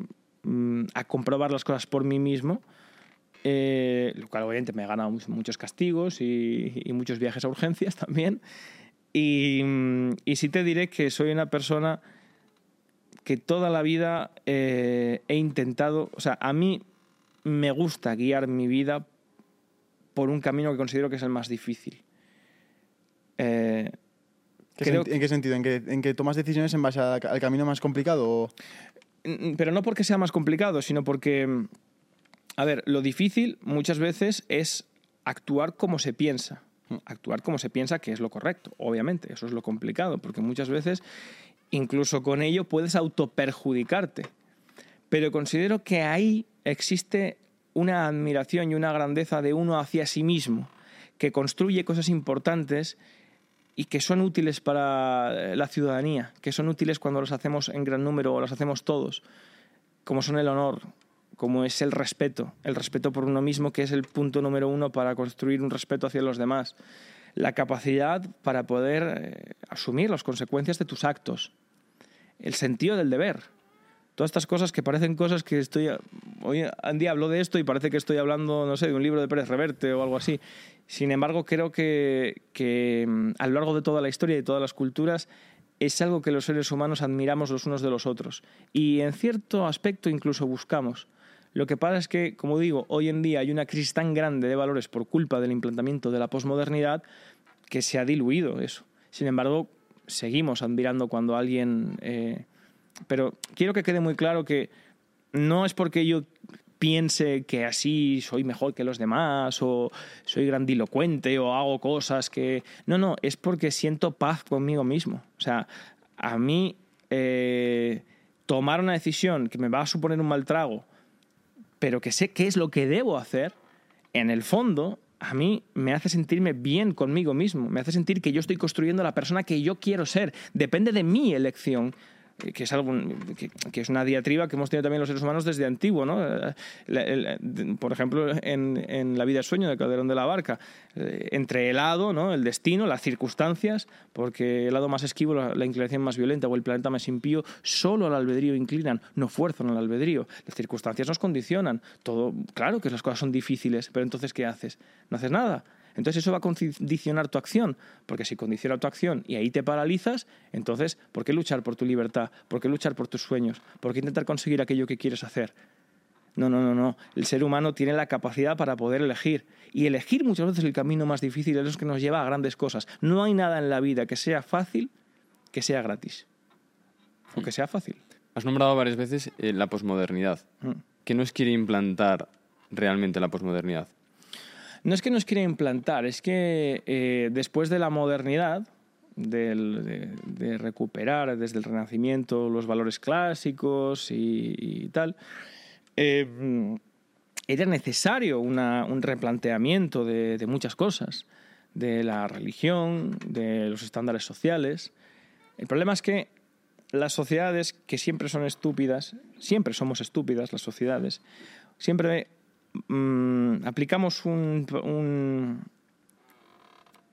mm, a comprobar las cosas por mí mismo. Eh, lo cual obviamente me ha ganado muchos- castigos y, y muchos viajes a urgencias también. Y, mm, y sí te diré que soy una persona que toda la vida eh, he intentado, o sea, a mí me gusta guiar mi vida por un camino que considero que es el más difícil. Eh, ¿Qué Creo ¿En qué sentido? ¿En que, ¿En que tomas decisiones en base al camino más complicado? O... Mm, Pero no porque sea más complicado, sino porque, mm, a ver, lo difícil muchas veces es actuar como se piensa. Actuar como se piensa que es lo correcto, obviamente. Eso es lo complicado, porque muchas veces, incluso con ello, puedes autoperjudicarte. pero considero que ahí existe una admiración y una grandeza de uno hacia sí mismo, que construye cosas importantes y que son útiles para la ciudadanía, que son útiles cuando los hacemos en gran número o los hacemos todos, como son el honor, como es el respeto, el respeto por uno mismo, que es el punto número uno para construir un respeto hacia los demás, la capacidad para poder eh, asumir las consecuencias de tus actos, el sentido del deber, todas estas cosas que parecen cosas que estoy... Hoy en día hablo de esto y parece que estoy hablando, no sé, de un libro de Pérez Reverte o algo así. Sin embargo, creo que, que mm, a lo largo de toda la historia y de todas las culturas es algo que los seres humanos admiramos los unos de los otros y en cierto aspecto incluso buscamos. Lo que pasa es que, como digo, hoy en día hay una crisis tan grande de valores por culpa del implantamiento de la posmodernidad que se ha diluido eso. Sin embargo, seguimos admirando cuando alguien eh, pero quiero que quede muy claro que no es porque yo piense que así soy mejor que los demás o soy grandilocuente o hago cosas que... No, no, es porque siento paz conmigo mismo. O sea, a mí eh, tomar una decisión que me va a suponer un mal trago, pero que sé qué es lo que debo hacer, en el fondo a mí me hace sentirme bien conmigo mismo, me hace sentir que yo estoy construyendo la persona que yo quiero ser. Depende de mi elección que es, algo, que, es una diatriba que hemos tenido también los seres humanos desde antiguo. ¿no? por ejemplo, en, en, La vida sueño de Calderón de la Barca, eh, entre el hado, ¿no? el destino, las circunstancias, porque el lado más esquivo, la, la, inclinación más violenta o el planeta más impío, solo al albedrío inclinan, no fuerzan al albedrío. Las circunstancias nos condicionan. Todo, claro que las cosas son difíciles, pero entonces, ¿qué haces? No haces nada entonces eso va a condicionar tu acción, porque si condiciona tu acción y ahí te paralizas, entonces, ¿por qué luchar por tu libertad? ¿Por qué luchar por tus sueños? ¿Por qué intentar conseguir aquello que quieres hacer? No, no, no, no. El ser humano tiene la capacidad para poder elegir. Y elegir muchas veces el camino más difícil es lo que nos lleva a grandes cosas. No hay nada en la vida que sea fácil que sea gratis. O que sea fácil. Has nombrado varias veces eh, la posmodernidad. Mm. ¿Qué nos quiere implantar realmente la posmodernidad? No es que nos quiera implantar, es que eh, después de la modernidad, de, recuperar desde el Renacimiento los valores clásicos y, tal, eh, era necesario un replanteamiento de, muchas cosas, de la religión, de los estándares sociales. El problema es que las sociedades que siempre son estúpidas, siempre somos estúpidas las sociedades, siempre Mm, aplicamos un,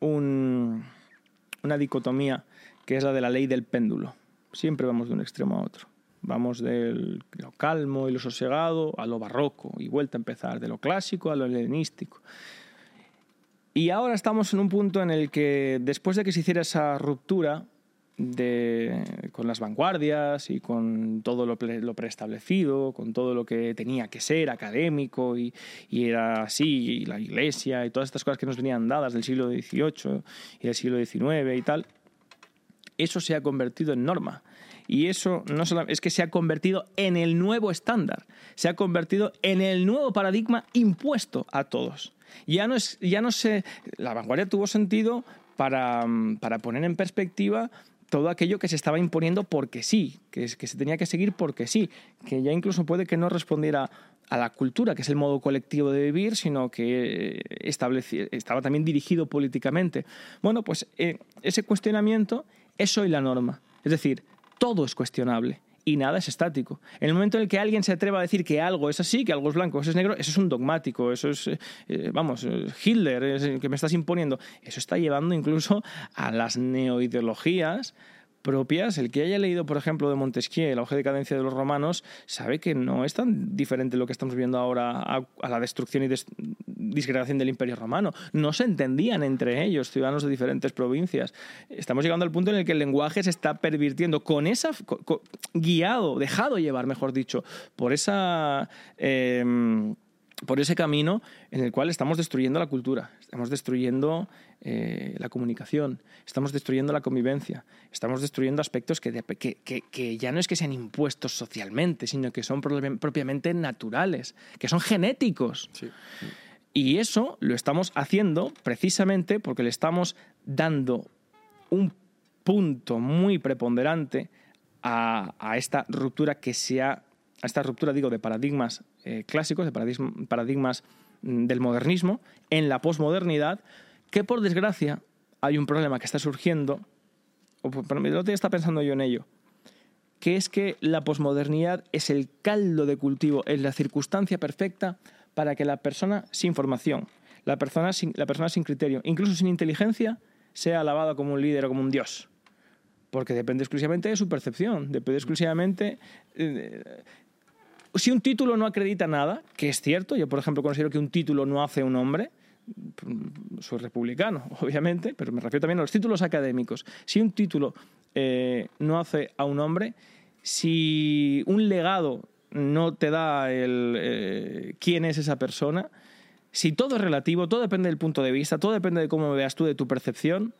una dicotomía que es la de la ley del péndulo. Siempre vamos de un extremo a otro. Vamos de lo calmo y lo sosegado a lo barroco y vuelta a empezar, de lo clásico a lo helenístico. Y ahora estamos en un punto en el que después de que se hiciera esa ruptura, de, con las vanguardias y con todo lo, lo, preestablecido, con todo lo que tenía que ser académico y, y, era así, y la iglesia y todas estas cosas que nos venían dadas del siglo XVIII y del siglo XIX y tal, eso se ha convertido en norma. Y eso no solamente es que se ha convertido en el nuevo estándar, se ha convertido en el nuevo paradigma impuesto a todos. Ya no, es, ya no se. La vanguardia tuvo sentido para, para poner en perspectiva todo aquello que se estaba imponiendo porque sí, que, que se tenía que seguir porque sí, que ya incluso puede que no respondiera a la cultura, que es el modo colectivo de vivir, sino que estaba también dirigido políticamente. Bueno, pues eh, ese cuestionamiento es hoy la norma. Es decir, todo es cuestionable y nada es estático. En el momento en el que alguien se atreva a decir que algo es así, que algo es blanco, eso es negro, eso es un dogmático, eso es, eh, eh, vamos, eh, Hitler, que me estás imponiendo. Eso está llevando incluso a las neoideologías propias. El que haya leído, por ejemplo, de Montesquieu, La hoja de cadencia de los romanos, sabe que no es tan diferente lo que estamos viendo ahora a, la destrucción y disgregación del imperio romano. No se entendían entre ellos, ciudadanos de diferentes provincias. Estamos llegando al punto en el que el lenguaje se está pervirtiendo con esa... guiado, dejado llevar, mejor dicho, por esa... Em, por ese camino en el cual estamos destruyendo la cultura, estamos destruyendo eh, la comunicación, estamos destruyendo la convivencia, estamos destruyendo aspectos que, que, ya no es que sean impuestos socialmente, sino que son propiamente naturales, que son genéticos. Y eso lo estamos haciendo precisamente porque le estamos dando un punto muy preponderante a, a esta ruptura que se ha a esta ruptura, digo, de paradigmas eh, clásicos, de paradigmas, paradigmas mm, del modernismo, en la posmodernidad, que por desgracia hay un problema que está surgiendo, o por- el otro día está pensando yo en ello, que es que la posmodernidad es el caldo de cultivo, es la circunstancia perfecta para que la persona sin formación, la persona sin, la persona sin criterio, incluso sin inteligencia, sea alabada como un líder o como un dios. Porque depende exclusivamente de su percepción, depende exclusivamente... si un título no acredita nada, que es cierto, yo por ejemplo considero que un título no hace un hombre, soy republicano, obviamente, pero me refiero también a los títulos académicos. Si un título eh, no hace a un hombre, si un legado no te da el eh, quién es esa persona, si todo es relativo, todo depende del punto de vista, todo depende de cómo veas tú, de tu percepción,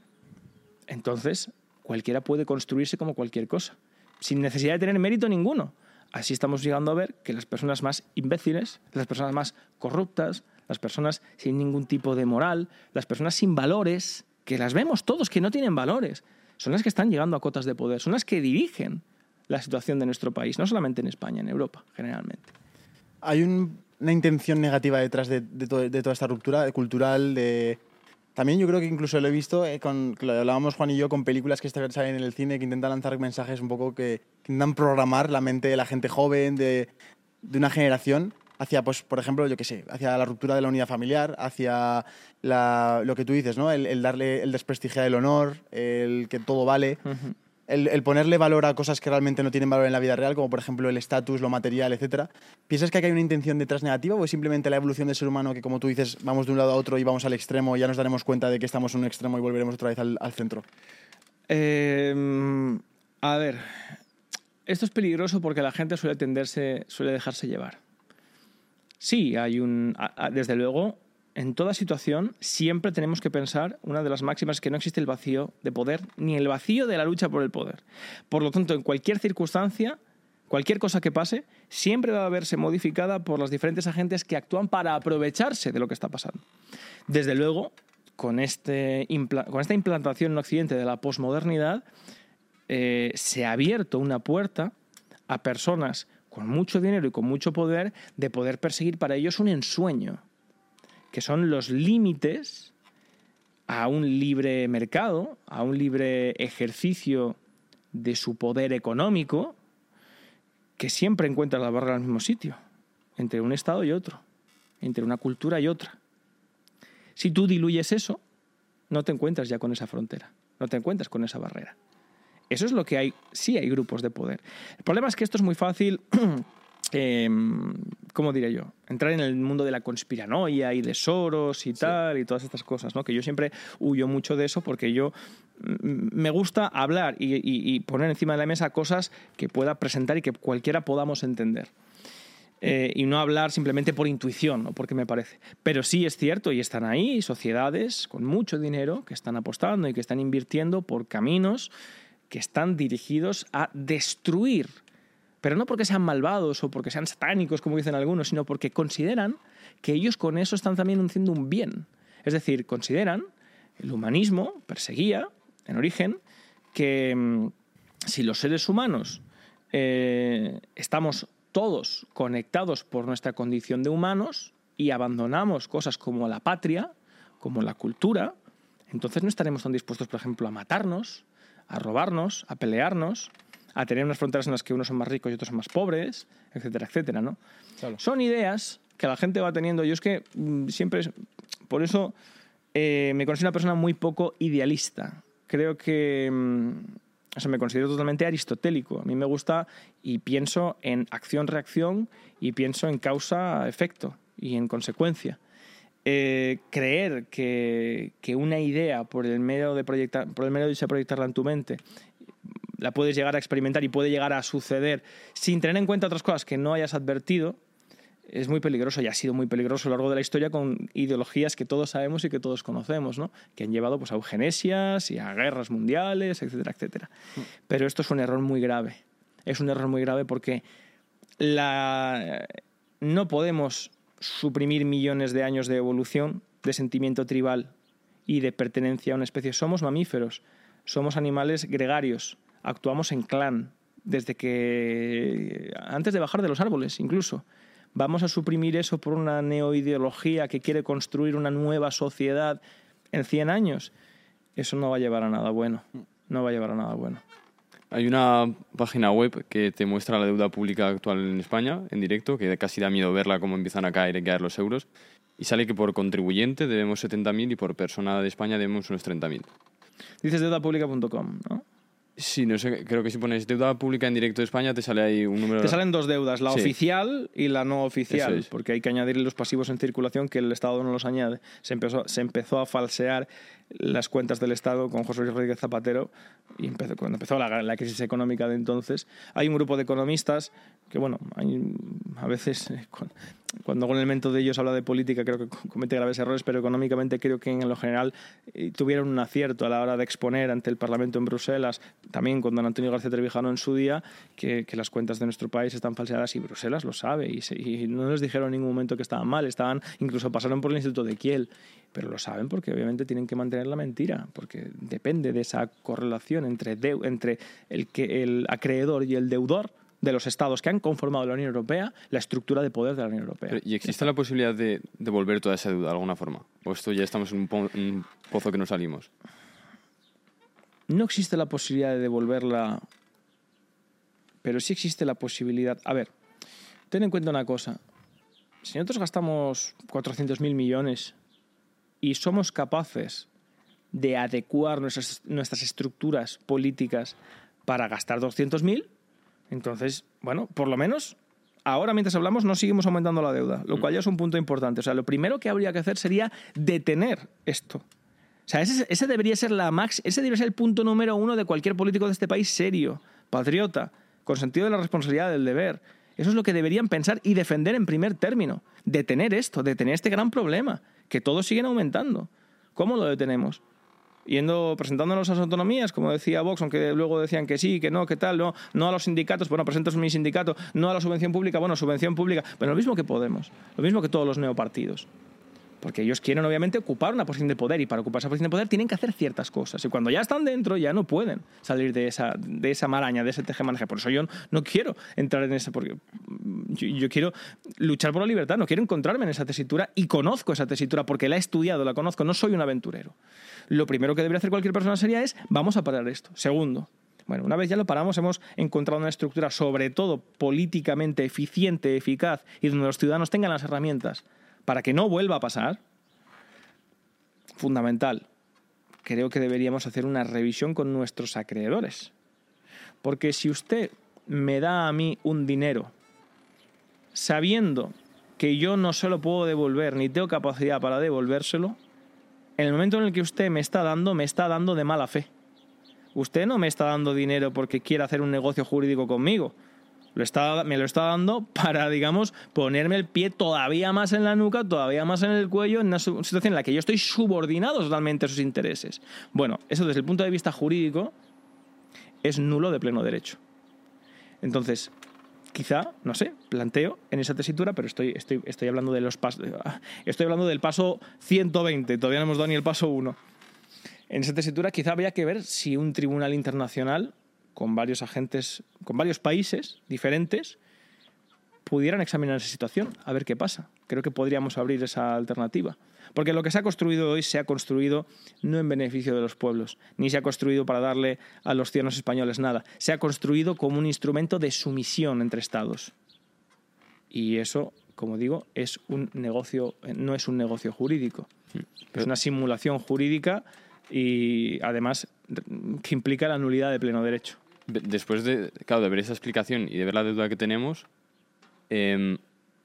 entonces cualquiera puede construirse como cualquier cosa, sin necesidad de tener mérito ninguno. Así estamos llegando a ver que las personas más imbéciles, las personas más corruptas, las personas sin ningún tipo de moral, las personas sin valores, que las vemos todos que no tienen valores, son las que están llegando a cotas de poder, son las que dirigen la situación de nuestro país, no solamente en España, en Europa, generalmente. Hay un- una intención negativa detrás de toda esta ruptura cultural, de... También yo creo que incluso lo he visto, eh, con, lo hablábamos Juan y yo, con películas que salen en el cine que intentan lanzar mensajes un poco que, que intentan programar la mente de la gente joven, de, de una generación, hacia, pues, por ejemplo, yo qué sé, hacia la ruptura de la unidad familiar, hacia lo que tú dices, ¿no? El, el darle, el desprestigiar el honor, el que todo vale. El, el ponerle valor a cosas que realmente no tienen valor en la vida real, como por ejemplo el estatus, lo material, etcétera. ¿Piensas que aquí hay una intención detrás negativa o es simplemente la evolución del ser humano que, como tú dices, vamos de un lado a otro y vamos al extremo y ya nos daremos cuenta de que estamos en un extremo y volveremos otra vez al, centro? Eh, a ver, esto es peligroso porque la gente suele tenderse, suele dejarse llevar. Sí, hay un. desde luego, en toda situación siempre tenemos que pensar una de las máximas es que no existe el vacío de poder ni el vacío de la lucha por el poder. Por lo tanto, en cualquier circunstancia, cualquier cosa que pase, siempre va a verse modificada por los diferentes agentes que actúan para aprovecharse de lo que está pasando. Desde luego, con, este esta implantación en Occidente de la posmodernidad, eh, se ha abierto una puerta a personas con mucho dinero y con mucho poder de poder perseguir para ellos un ensueño, que son los límites a un libre mercado, a un libre ejercicio de su poder económico, que siempre encuentra la barrera al mismo sitio, entre un Estado y otro, entre una cultura y otra. Si tú diluyes eso, no te encuentras ya con esa frontera, no te encuentras con esa barrera. Eso es lo que hay, sí hay grupos de poder. El problema es que esto es muy fácil, eh, ¿cómo diré yo? Entrar en el mundo de la conspiranoia y de Soros y tal y todas estas cosas, ¿no? Que yo siempre huyo mucho de eso porque yo mm, me gusta hablar y, y- y poner encima de la mesa cosas que pueda presentar y que cualquiera podamos entender. Eh, y no hablar simplemente por intuición o porque me parece. Pero sí es cierto y están ahí sociedades con mucho dinero que están apostando y que están invirtiendo por caminos que están dirigidos a destruir. Pero no porque sean malvados o porque sean satánicos, como dicen algunos, sino porque consideran que ellos con eso están también haciendo un bien. Es decir, consideran, el humanismo perseguía, en origen, que mm, si los seres humanos eh, estamos todos conectados por nuestra condición de humanos y abandonamos cosas como la patria, como la cultura, entonces no estaremos tan dispuestos, por ejemplo, a matarnos, a robarnos, a pelearnos, a tener unas fronteras en las que unos son más ricos y otros son más pobres, etcétera, etcétera, ¿no? Claro. Son ideas que la gente va teniendo. Yo es que mm, siempre, es- por eso eh, me considero una persona muy poco idealista. Creo que, mm, o sea, me considero totalmente aristotélico. A mí me gusta y pienso en acción-reacción y pienso en causa-efecto y en consecuencia. Eh, creer que, que una idea por el medio de proyectar, por el medio de proyectarla en tu mente la puedes llegar a experimentar y puede llegar a suceder sin tener en cuenta otras cosas que no hayas advertido, es muy peligroso y ha sido muy peligroso a lo largo de la historia con ideologías que todos sabemos y que todos conocemos, ¿no? que han llevado pues, a eugenesias y a guerras mundiales, etcétera, etcétera. Pero esto es un error muy grave. Es un error muy grave porque la... no podemos suprimir millones de años de evolución, de sentimiento tribal y de pertenencia a una especie. Somos mamíferos, somos animales gregarios, actuamos en clan, desde que antes de bajar de los árboles incluso. Vamos a suprimir eso por una neoideología que quiere construir una nueva sociedad en 100 años. Eso no va a llevar a nada bueno. No va a llevar a nada bueno. Hay una página web que te muestra la deuda pública actual en España, en directo, que casi da miedo verla cómo empiezan a caer y caer los euros. Y sale que por contribuyente debemos 70.000 y por persona de España debemos unos 30.000. Dices deudapublica.com, ¿no? Sí, no sé, creo que si pones deuda pública en directo de España te sale ahí un número... Te salen dos deudas, la Sí. oficial y la no oficial, es. porque hay que añadir los pasivos en circulación que el Estado no los añade. Se empezó, se empezó a falsear las cuentas del Estado con José Luis Rodríguez Zapatero y empezó, cuando empezó la, la crisis económica de entonces. Hay un grupo de economistas que, bueno, hay- a veces eh, cuando algún elemento de ellos habla de política creo que comete graves errores, pero económicamente creo que en lo general eh, tuvieron un acierto a la hora de exponer ante el Parlamento en Bruselas, también con don Antonio García Trevijano en su día, que, que las cuentas de nuestro país están falseadas y Bruselas lo sabe y, se- y no les dijeron en ningún momento que estaban mal, estaban incluso pasaron por el Instituto de Kiel, pero lo saben porque obviamente tienen que mantener la mentira, porque depende de esa correlación entre, deu- entre el, que, el acreedor y el deudor de los estados que han conformado la Unión Europea, la estructura de poder de la Unión Europea. Pero, ¿Y existe la posibilidad de devolver toda esa deuda de alguna forma? ¿O esto ya estamos en un, po- en un pozo que no salimos? No existe la posibilidad de devolverla, pero sí existe la posibilidad. A ver, ten en cuenta una cosa. Si nosotros gastamos 400.000 millones y somos capaces de adecuar nuestras, nuestras estructuras políticas para gastar 200.000, entonces, bueno, por lo menos ahora mientras hablamos no seguimos aumentando la deuda, lo cual ya es un punto importante. O sea, lo primero que habría que hacer sería detener esto. O sea, ese, ese debería ser la max, ese debería ser el punto número uno de cualquier político de este país serio, patriota, con sentido de la responsabilidad del deber. Eso es lo que deberían pensar y defender en primer término. Detener esto, detener este gran problema, que todos siguen aumentando. ¿Cómo lo detenemos? Yendo, presentándonos a las autonomías, como decía Vox, aunque luego decían que sí, que no, que tal, no, no a los sindicatos, bueno, presento mi sindicato, no a la subvención pública, bueno, subvención pública, pero lo mismo que Podemos, lo mismo que todos los neopartidos. Porque ellos quieren, obviamente, ocupar una posición de poder y para ocupar esa posición de poder tienen que hacer ciertas cosas. Y cuando ya están dentro, ya no pueden salir de esa, de esa maraña, de ese tejemaneje. Por eso yo no quiero entrar en ese. Porque yo, yo quiero luchar por la libertad, no quiero encontrarme en esa tesitura y conozco esa tesitura porque la he estudiado, la conozco, no soy un aventurero. Lo primero que debería hacer cualquier persona seria es: vamos a parar esto. Segundo, bueno, una vez ya lo paramos, hemos encontrado una estructura, sobre todo políticamente eficiente, eficaz, y donde los ciudadanos tengan las herramientas para que no vuelva a pasar. Fundamental. Creo que deberíamos hacer una revisión con nuestros acreedores. Porque si usted me da a mí un dinero sabiendo que yo no se lo puedo devolver ni tengo capacidad para devolvérselo, en el momento en el que usted me está dando, me está dando de mala fe. Usted no me está dando dinero porque quiere hacer un negocio jurídico conmigo. Lo me lo está dando para, digamos, ponerme el pie todavía más en la nuca, todavía más en el cuello, en una situación en la que yo estoy subordinado totalmente a sus intereses. Bueno, eso desde el punto de vista jurídico es nulo de pleno derecho. Entonces, quizá, no sé, planteo en esa tesitura, pero estoy, estoy, estoy hablando de los pasos. Estoy hablando del paso 120, todavía no hemos dado ni el paso 1. En esa tesitura quizá habría que ver si un tribunal internacional con varios agentes, con varios países diferentes, pudieran examinar esa situación, a ver qué pasa. Creo que podríamos abrir esa alternativa. Porque lo que se ha construido hoy se ha construido no en beneficio de los pueblos, ni se ha construido para darle a los ciudadanos españoles nada. Se ha construido como un instrumento de sumisión entre estados. Y eso, como digo, es un negocio, no es un negocio jurídico. Es una simulación jurídica y además que implica la nulidad de pleno derecho. Después de, claro, de ver esa explicación y de ver la deuda que tenemos, em,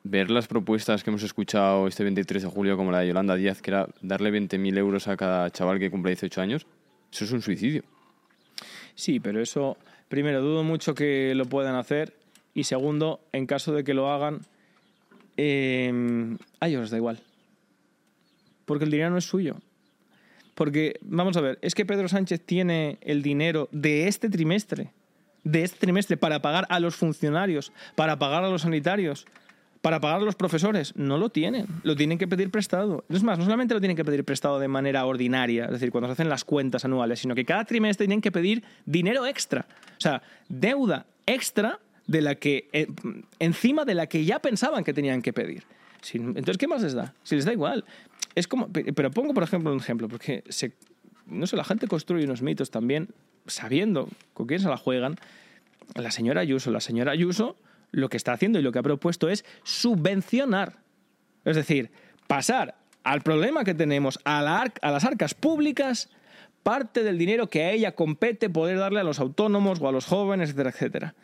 ver las propuestas que hemos escuchado este 23 de julio, como la de Yolanda Díaz, que era darle 20.000 euros a cada chaval que cumple 18 años, eso es un suicidio. Sí, pero eso, primero, dudo mucho que lo puedan hacer y segundo, en caso de que lo hagan, eh, a ellos da igual. Porque el dinero no es suyo. Porque, vamos a ver, es que Pedro Sánchez tiene el dinero de este trimestre, de este trimestre, para pagar a los funcionarios, para pagar a los sanitarios, para pagar a los profesores. No lo tienen, lo tienen que pedir prestado. Es más, no solamente lo tienen que pedir prestado de manera ordinaria, es decir, cuando se hacen las cuentas anuales, sino que cada trimestre tienen que pedir dinero extra. O sea, deuda extra de la que, eh, encima de la que ya pensaban que tenían que pedir. Entonces, ¿qué más les da? Si les da igual. Es como, pe- pero pongo, por ejemplo, un ejemplo, porque no sé, la gente construye unos mitos también sabiendo con quién se la juegan. La señora Ayuso, la señora Ayuso lo que está haciendo y lo que ha propuesto es subvencionar. Es decir, pasar al problema que tenemos a las arcas públicas parte del dinero que a ella compete poder darle a los autónomos o a los jóvenes, etcétera, etcétera.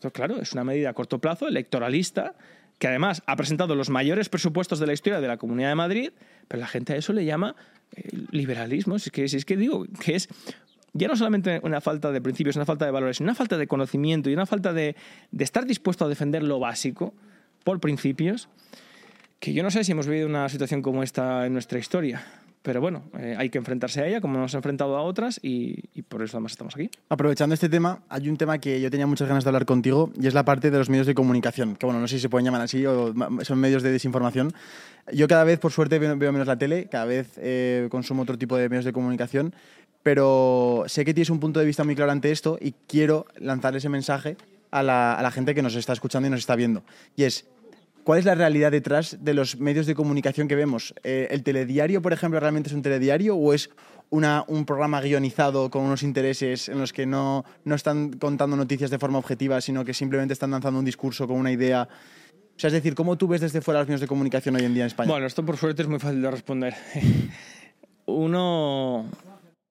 Pues, claro, es una medida a corto plazo, electoralista, que además ha presentado los mayores presupuestos de la historia de la Comunidad de Madrid, pero la gente a eso le llama eh, liberalismo. Si es, que, es que digo que es ya no solamente una falta de principios, una falta de valores, una falta de conocimiento y una falta de, de estar dispuesto a defender lo básico por principios, que yo no sé si hemos vivido una situación como esta en nuestra historia. Pero bueno, eh, hay que enfrentarse a ella como nos hemos enfrentado a otras y, por eso además estamos aquí. Aprovechando este tema, hay un tema que yo tenía muchas ganas de hablar contigo y es la parte de los medios de comunicación, que bueno, no sé si se pueden llamar así o son medios de desinformación. Yo cada vez, por suerte, veo, veo menos la tele, cada vez eh, consumo otro tipo de medios de comunicación, pero sé que tienes un punto de vista muy claro ante esto y quiero lanzar ese mensaje a la, a la gente que nos está escuchando y nos está viendo. Y es, ¿Cuál es la realidad detrás de los medios de comunicación que vemos? Eh, ¿El telediario, por ejemplo, realmente es un telediario o es una, un programa guionizado con unos intereses en los que no, no están contando noticias de forma objetiva, sino que simplemente están lanzando un discurso con una idea? O sea, es decir, ¿cómo tú ves desde fuera los medios de comunicación hoy en día en España? Bueno, esto por suerte es muy fácil de responder. Uno,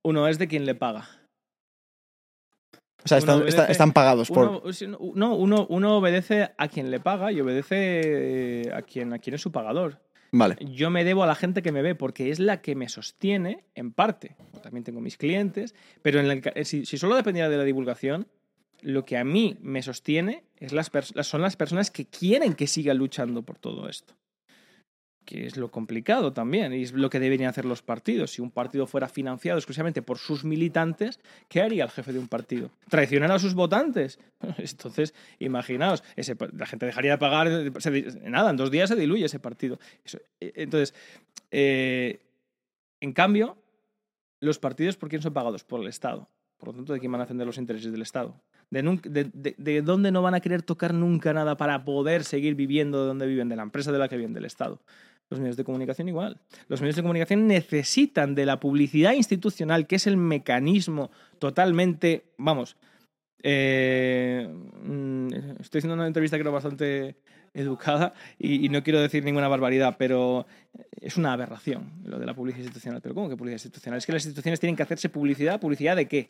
uno es de quien le paga. O sea, están, obedece- están pagados por... Uno, no, no, uno, uno obedece a quien le paga y obedece eh, a quien, a quien es su pagador. Vale. Yo me debo a la gente que me ve porque es la que me sostiene en parte. También tengo mis clientes, pero en eh, si, si solo dependiera de la divulgación, lo que a mí me sostiene es las son las personas que quieren que siga luchando por todo esto. Que es lo complicado también, y es lo que deberían hacer los partidos. Si un partido fuera financiado exclusivamente por sus militantes, ¿qué haría el jefe de un partido? ¿Traicionar a sus votantes? Entonces, imaginaos, ese, la gente dejaría de pagar, nada, en dos días se diluye ese partido. Eh, entonces, eh, en cambio, los partidos, ¿por quién son pagados? Por el Estado. Por lo tanto, ¿de quién van a defender los intereses del Estado? ¿De, nun- de, de- de dónde no van a querer tocar nunca nada para poder seguir viviendo de donde viven? De la empresa de la que viven, del Estado. Los medios de comunicación igual. Los medios de comunicación necesitan de la publicidad institucional, que es el mecanismo totalmente, vamos, eh, mm, estoy haciendo una entrevista creo bastante educada y, y no quiero decir ninguna barbaridad, pero es una aberración lo de la publicidad institucional. ¿Pero cómo que publicidad institucional? Es que las instituciones tienen que hacerse publicidad. ¿Publicidad de qué?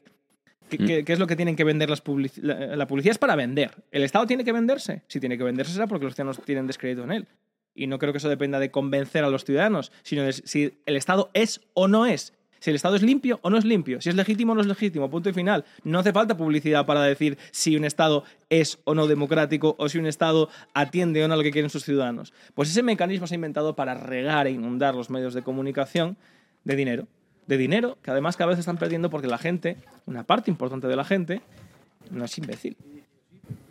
¿Qué, qué- qué es lo que tienen que vender las publici- la, la publicidad? es para vender. ¿El Estado tiene que venderse? Si tiene que venderse será porque los ciudadanos tienen descrédito en él. Y no creo que eso dependa de convencer a los ciudadanos, sino de si el Estado es o no es. Si el Estado es limpio o no es limpio. Si es legítimo o no es legítimo. Punto y final. No hace falta publicidad para decir si un Estado es o no democrático o si un Estado atiende o no a lo que quieren sus ciudadanos. Pues ese mecanismo se ha inventado para regar e inundar los medios de comunicación de dinero. De dinero que además cada vez están perdiendo porque la gente, una parte importante de la gente, no es imbécil.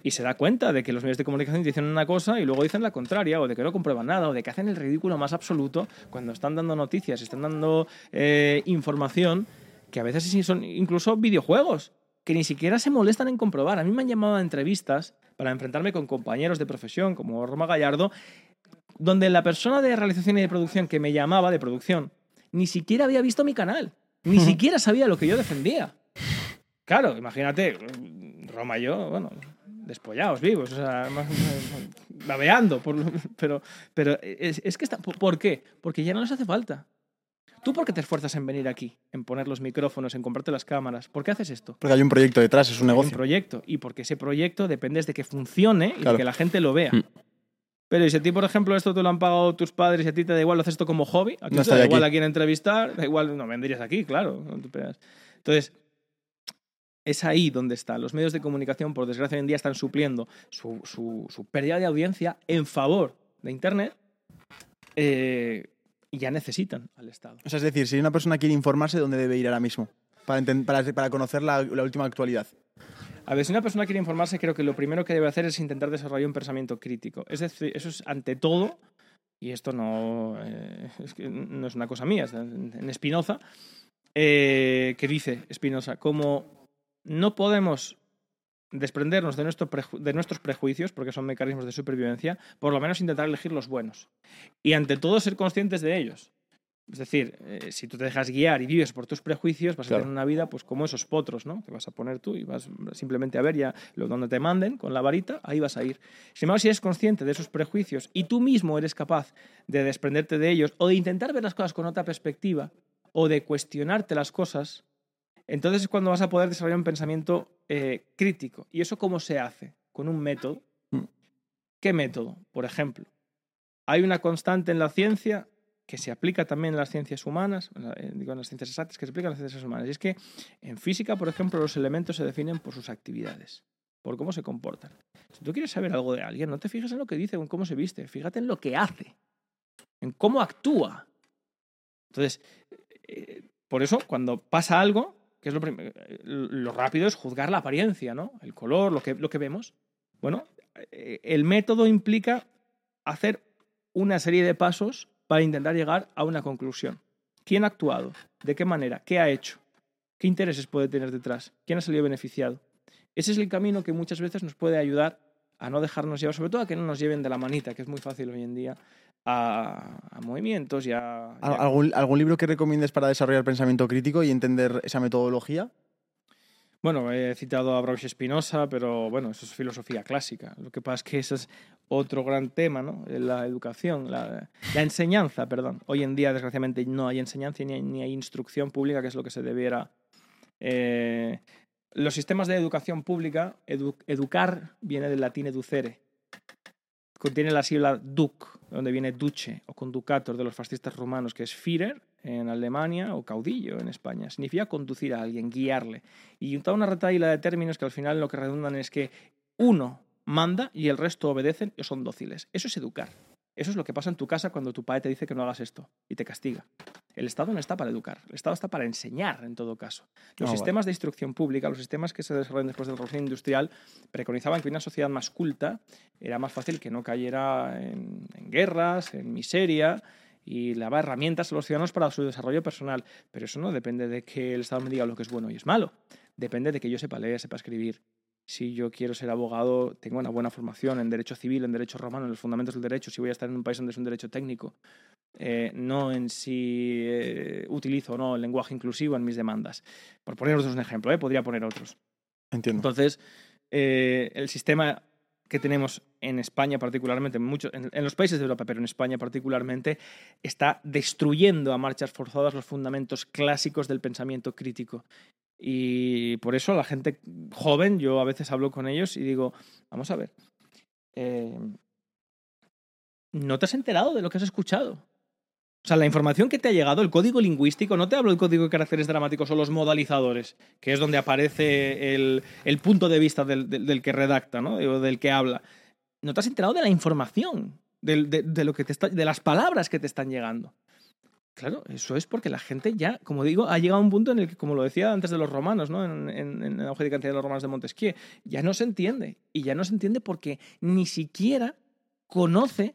Y se da cuenta de que los medios de comunicación dicen una cosa y luego dicen la contraria, o de que no comprueban nada, o de que hacen el ridículo más absoluto cuando están dando noticias, están dando eh, información, que a veces son incluso videojuegos, que ni siquiera se molestan en comprobar. A mí me han llamado a entrevistas para enfrentarme con compañeros de profesión, como Roma Gallardo, donde la persona de realización y de producción que me llamaba de producción ni siquiera había visto mi canal, ni siquiera sabía lo que yo defendía. Claro, imagínate, Roma y yo, bueno, despollados, vivos, o sea, babeando, por lo- pero, pero es, es que está, ¿por qué? Porque ya no les hace falta. ¿Tú por qué te esfuerzas en venir aquí, en poner los micrófonos, en comprarte las cámaras? ¿Por qué haces esto? Porque hay un proyecto detrás, es un Hay un negocio. proyecto y porque ese proyecto depende de que funcione y Claro. de que la gente lo vea. Mm. Pero y si a ti, por ejemplo, esto te lo han pagado tus padres y a ti te da igual, lo haces esto como hobby, a ti No te da igual aquí. a quién entrevistar, da igual, no vendrías aquí, claro. no te pegas. Entonces, es ahí donde está. Los medios de comunicación, por desgracia, hoy en día están supliendo su, su- su pérdida de audiencia en favor de Internet eh, y ya necesitan al Estado. O sea, es decir, si una persona quiere informarse, ¿dónde debe ir ahora mismo? Para, para, para conocer la, la última actualidad. A ver, si una persona quiere informarse, creo que lo primero que debe hacer es intentar desarrollar un pensamiento crítico. Es decir, eso es ante todo, y esto no, eh, es, que no es una cosa mía, está en en Spinoza, eh, que dice Spinoza, como no podemos desprendernos de, nuestro de nuestros prejuicios, porque son mecanismos de supervivencia, por lo menos intentar elegir los buenos. Y ante todo ser conscientes de ellos. Es decir, eh, si tú te dejas guiar y vives por tus prejuicios, vas Claro. a tener una vida pues como esos potros, ¿no? Te vas a poner tú y vas simplemente a ver ya lo donde te manden con la varita, ahí vas a ir. Sin embargo, si eres consciente de esos prejuicios y tú mismo eres capaz de desprenderte de ellos o de intentar ver las cosas con otra perspectiva o de cuestionarte las cosas, entonces es cuando vas a poder desarrollar un pensamiento eh, crítico. ¿Y eso cómo se hace? Con un método. Mm. ¿Qué método? Por ejemplo, hay una constante en la ciencia que se aplica también en las ciencias humanas, digo en las ciencias exactas, que se aplica en las ciencias humanas. Y es que en física, por ejemplo, los elementos se definen por sus actividades, por cómo se comportan. Si tú quieres saber algo de alguien, no te fijes en lo que dice o en cómo se viste, fíjate en lo que hace, en cómo actúa. Entonces, eh, por eso, cuando pasa algo, que es eh, lo rápido es juzgar la apariencia, ¿no? El color, lo que, lo que vemos. Bueno, eh, el método implica hacer una serie de pasos para intentar llegar a una conclusión. ¿Quién ha actuado? ¿De qué manera? ¿Qué ha hecho? ¿Qué intereses puede tener detrás? ¿Quién ha salido beneficiado? Ese es el camino que muchas veces nos puede ayudar a no dejarnos llevar, sobre todo a que no nos lleven de la manita, que es muy fácil hoy en día, a, a movimientos y a... y a- ¿Al- ¿Algún, ¿Algún libro que recomiendes para desarrollar pensamiento crítico y entender esa metodología? Bueno, he citado a Bausch Spinoza, pero bueno, eso es filosofía clásica. Lo que pasa es que ese es otro gran tema, ¿no? La educación, la, la enseñanza, perdón. Hoy en día, desgraciadamente, no hay enseñanza ni hay, ni hay instrucción pública, que es lo que se debiera. eh, los sistemas de educación pública, edu- educar viene del latín educere. Contiene la sílaba duc, donde viene duce o conducator de los fascistas romanos, que es Führer en Alemania o caudillo en España. Significa conducir a alguien, guiarle. Y toda una retaíla de términos que al final lo que redundan es que uno manda y el resto obedecen y son dóciles. Eso es educar. Eso es lo que pasa en tu casa cuando tu padre te dice que no hagas esto y te castiga. El Estado no está para educar, el Estado está para enseñar en todo caso. Los Ah, vale. sistemas de instrucción pública, los sistemas que se desarrollan después de la revolución industrial, preconizaban que una sociedad más culta era más fácil que no cayera en, en guerras, en miseria y le daba herramientas a los ciudadanos para su desarrollo personal. Pero eso no depende de que el Estado me diga lo que es bueno y es malo. Depende de que yo sepa leer, sepa escribir. Si yo quiero ser abogado, tengo una buena formación en derecho civil, en derecho romano, en los fundamentos del derecho, si voy a estar en un país donde es un derecho técnico, eh, no en si eh, utilizo o no el lenguaje inclusivo en mis demandas. Por poneros un ejemplo, ¿eh? podría poner otros. Entiendo. Entonces, eh, el sistema que tenemos en España particularmente, en, muchos, en, en los países de Europa, pero en España particularmente, está destruyendo a marchas forzadas los fundamentos clásicos del pensamiento crítico. Y por eso la gente joven, yo a veces hablo con ellos y digo, vamos a ver, eh, no te has enterado de lo que has escuchado. O sea, la información que te ha llegado, el código lingüístico, no te hablo del código de caracteres dramáticos o los modalizadores, que es donde aparece el, punto de vista del, que redacta, ¿no? O del que habla. No te has enterado de la información, de, lo que de las palabras que te están llegando. Claro, eso es porque la gente ya, como digo, ha llegado a un punto en el que, como lo decía antes de los romanos, ¿no? en, en, en auge de cantidad de los romanos de Montesquieu, ya no se entiende. Y ya no se entiende porque ni siquiera conoce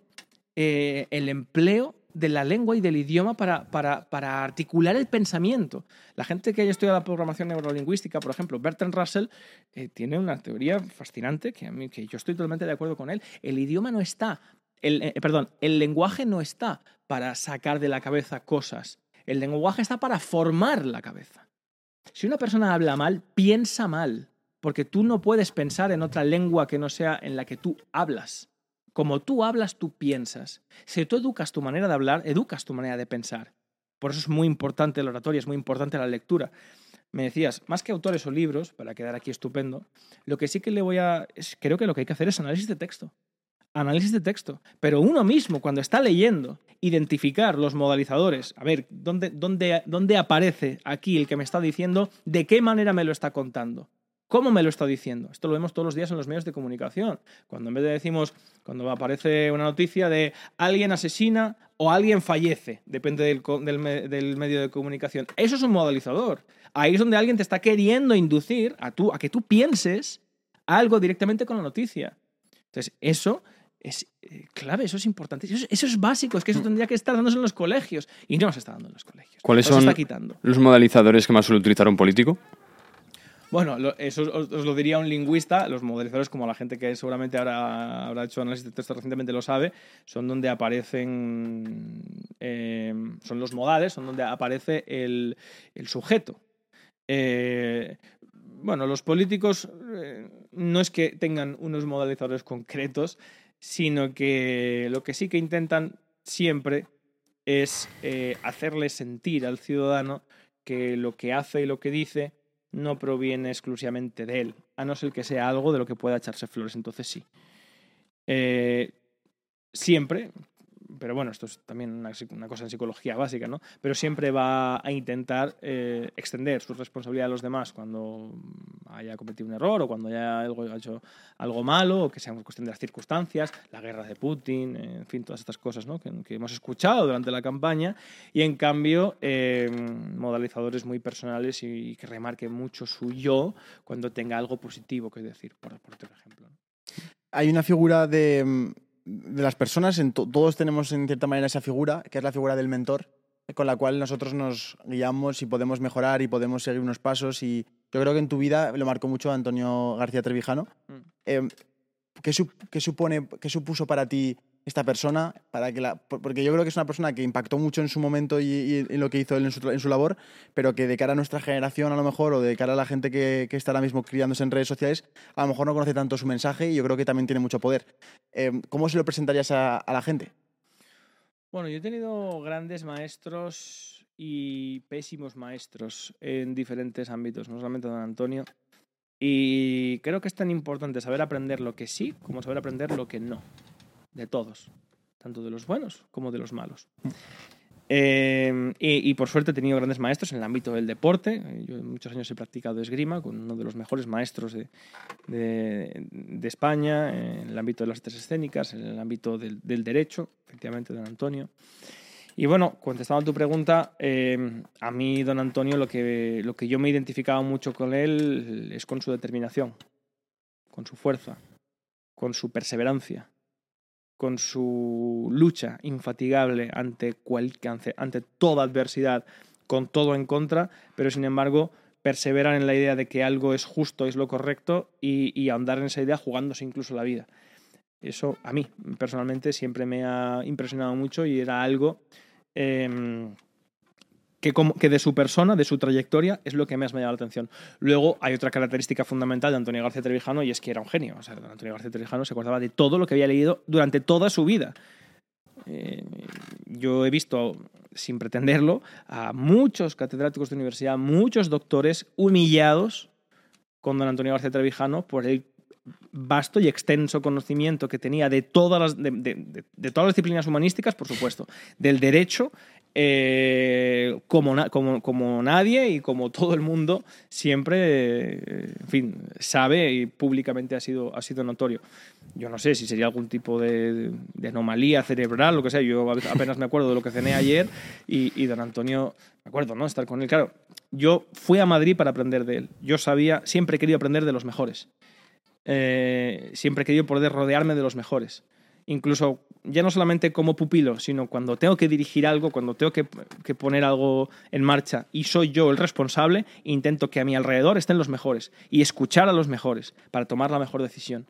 eh, el empleo de la lengua y del idioma para, para, para articular el pensamiento. La gente que haya estudiado la programación neurolingüística, por ejemplo, Bertrand Russell, eh, tiene una teoría fascinante que, a mí, que yo estoy totalmente de acuerdo con él. El idioma no está, el, eh, perdón, el lenguaje no está para sacar de la cabeza cosas. El lenguaje está para formar la cabeza. Si una persona habla mal, piensa mal, porque tú no puedes pensar en otra lengua que no sea en la que tú hablas. Como tú hablas, tú piensas. Si tú educas tu manera de hablar, educas tu manera de pensar. Por eso es muy importante la oratoria, es muy importante la lectura. Me decías, más que autores o libros, para quedar aquí estupendo, lo que sí que le voy a... creo que lo que hay que hacer es análisis de texto. Análisis de texto. Pero uno mismo, cuando está leyendo, identificar los modalizadores, a ver, ¿dónde, dónde, dónde aparece aquí el que me está diciendo, de qué manera me lo está contando? ¿Cómo me lo está diciendo? Esto lo vemos todos los días en los medios de comunicación. Cuando en vez de decimos, cuando aparece una noticia de alguien asesina o alguien fallece, depende del, del medio de comunicación. Eso es un modalizador. Ahí es donde alguien te está queriendo inducir a, tú, a que tú pienses algo directamente con la noticia. Entonces, eso es eh, clave, eso es importante. Eso es, eso es básico, es que eso tendría que estar dándose en los colegios. Y no se está dando en los colegios. ¿Cuáles son está quitando. los modalizadores que más suele utilizar un político? Bueno, lo- eso os, os lo diría un lingüista. Los modelizadores, como la gente que seguramente ahora habrá hecho análisis de texto recientemente lo sabe, son donde aparecen. eh, son los modales, son donde aparece el, el sujeto. Eh, bueno, los políticos eh, no es que tengan unos modalizadores concretos, sino que lo que sí que intentan siempre es eh, hacerle sentir al ciudadano que lo que hace y lo que dice no proviene exclusivamente de él, a no ser que sea algo de lo que pueda echarse flores, entonces sí. Eh, siempre, pero bueno, esto es también una, cosa en psicología básica, ¿no? Pero siempre va a intentar eh, extender su responsabilidad a los demás cuando haya cometido un error o cuando haya algo, hecho algo malo o que sea cuestión de las circunstancias, la guerra de Putin, en fin, todas estas cosas ¿no? que, hemos escuchado durante la campaña y en cambio eh, modalizadores muy personales y, que remarque mucho su yo cuando tenga algo positivo que decir, por, por ejemplo. Hay una figura de, de las personas, en to- todos tenemos en cierta manera esa figura, que es la figura del mentor, con la cual nosotros nos guiamos y podemos mejorar y podemos seguir unos pasos. Y yo creo que en tu vida lo marcó mucho Antonio García Trevijano. Mm. Eh, ¿qué, qué supone, ¿Qué supuso para ti esta persona? Para que la, por- porque yo creo que es una persona que impactó mucho en su momento y, y en lo que hizo él en su, en su labor, pero que de cara a nuestra generación a lo mejor, o de cara a la gente que, que está ahora mismo criándose en redes sociales, a lo mejor no conoce tanto su mensaje y yo creo que también tiene mucho poder. Eh, ¿Cómo se lo presentarías a, a la gente? Bueno, yo he tenido grandes maestros y pésimos maestros en diferentes ámbitos, no solamente don Antonio. Y creo que es tan importante saber aprender lo que sí como saber aprender lo que no. De todos. Tanto de los buenos como de los malos. Eh, y, por suerte he tenido grandes maestros en el ámbito del deporte. Yo muchos años he practicado esgrima con uno de los mejores maestros de, de- de España, en el ámbito de las artes escénicas, en el ámbito del, del derecho, efectivamente, don Antonio. Y bueno, contestando a tu pregunta, eh, a mí, don Antonio, lo que, lo que yo me identificaba mucho con él es con su determinación, con su fuerza, con su perseverancia, con su lucha infatigable ante, cual- ante, toda adversidad, con todo en contra, pero sin embargo perseveran en la idea de que algo es justo, es lo correcto y, y ahondar en esa idea jugándose incluso la vida. Eso a mí personalmente siempre me ha impresionado mucho y era algo em, que, de su persona, de su trayectoria, es lo que más me ha llamado la atención. Luego hay otra característica fundamental de Antonio García Trevijano y es que era un genio. O sea, Antonio García Trevijano se acordaba de todo lo que había leído durante toda su vida. Eh, yo he visto, sin pretenderlo, a muchos catedráticos de universidad, muchos doctores humillados con don Antonio García Trevijano por el vasto y extenso conocimiento que tenía de todas las, de, todas las disciplinas humanísticas, por supuesto, del derecho, eh, como, como, como nadie y como todo el mundo siempre, eh, en fin, sabe y públicamente ha sido, ha sido notorio. Yo no sé si sería algún tipo de, de anomalía cerebral, lo que sea. Yo apenas me acuerdo de lo que cené ayer y, y don Antonio, me acuerdo, ¿no? Estar con él. Claro, yo fui a Madrid para aprender de él. Yo sabía, siempre he querido aprender de los mejores. Eh, siempre he querido poder rodearme de los mejores. Incluso ya no solamente como pupilo, sino cuando tengo que dirigir algo, cuando tengo que, poner algo en marcha y soy yo el responsable, intento que a mi alrededor estén los mejores y escuchar a los mejores para tomar la mejor decisión.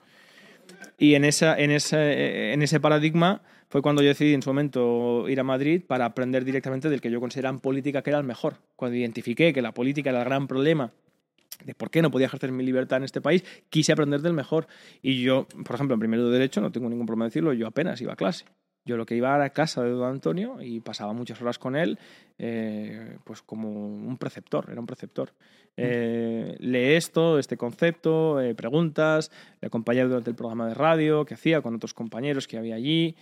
Y en ese paradigma fue cuando yo decidí en su momento ir a Madrid para aprender directamente del que yo consideraba en política que era el mejor. Cuando identifiqué que la política era el gran problema de por qué no podía ejercer mi libertad en este país, quise aprender del mejor. Y yo, por ejemplo, en primero de Derecho, no tengo ningún problema de decirlo, yo apenas iba a clase. Yo lo que iba era a casa de don Antonio y pasaba muchas horas con él, eh, pues como un preceptor, era un preceptor. Eh, lee esto, este concepto, eh, preguntas, le acompañé durante el programa de radio que hacía con otros compañeros que había allí,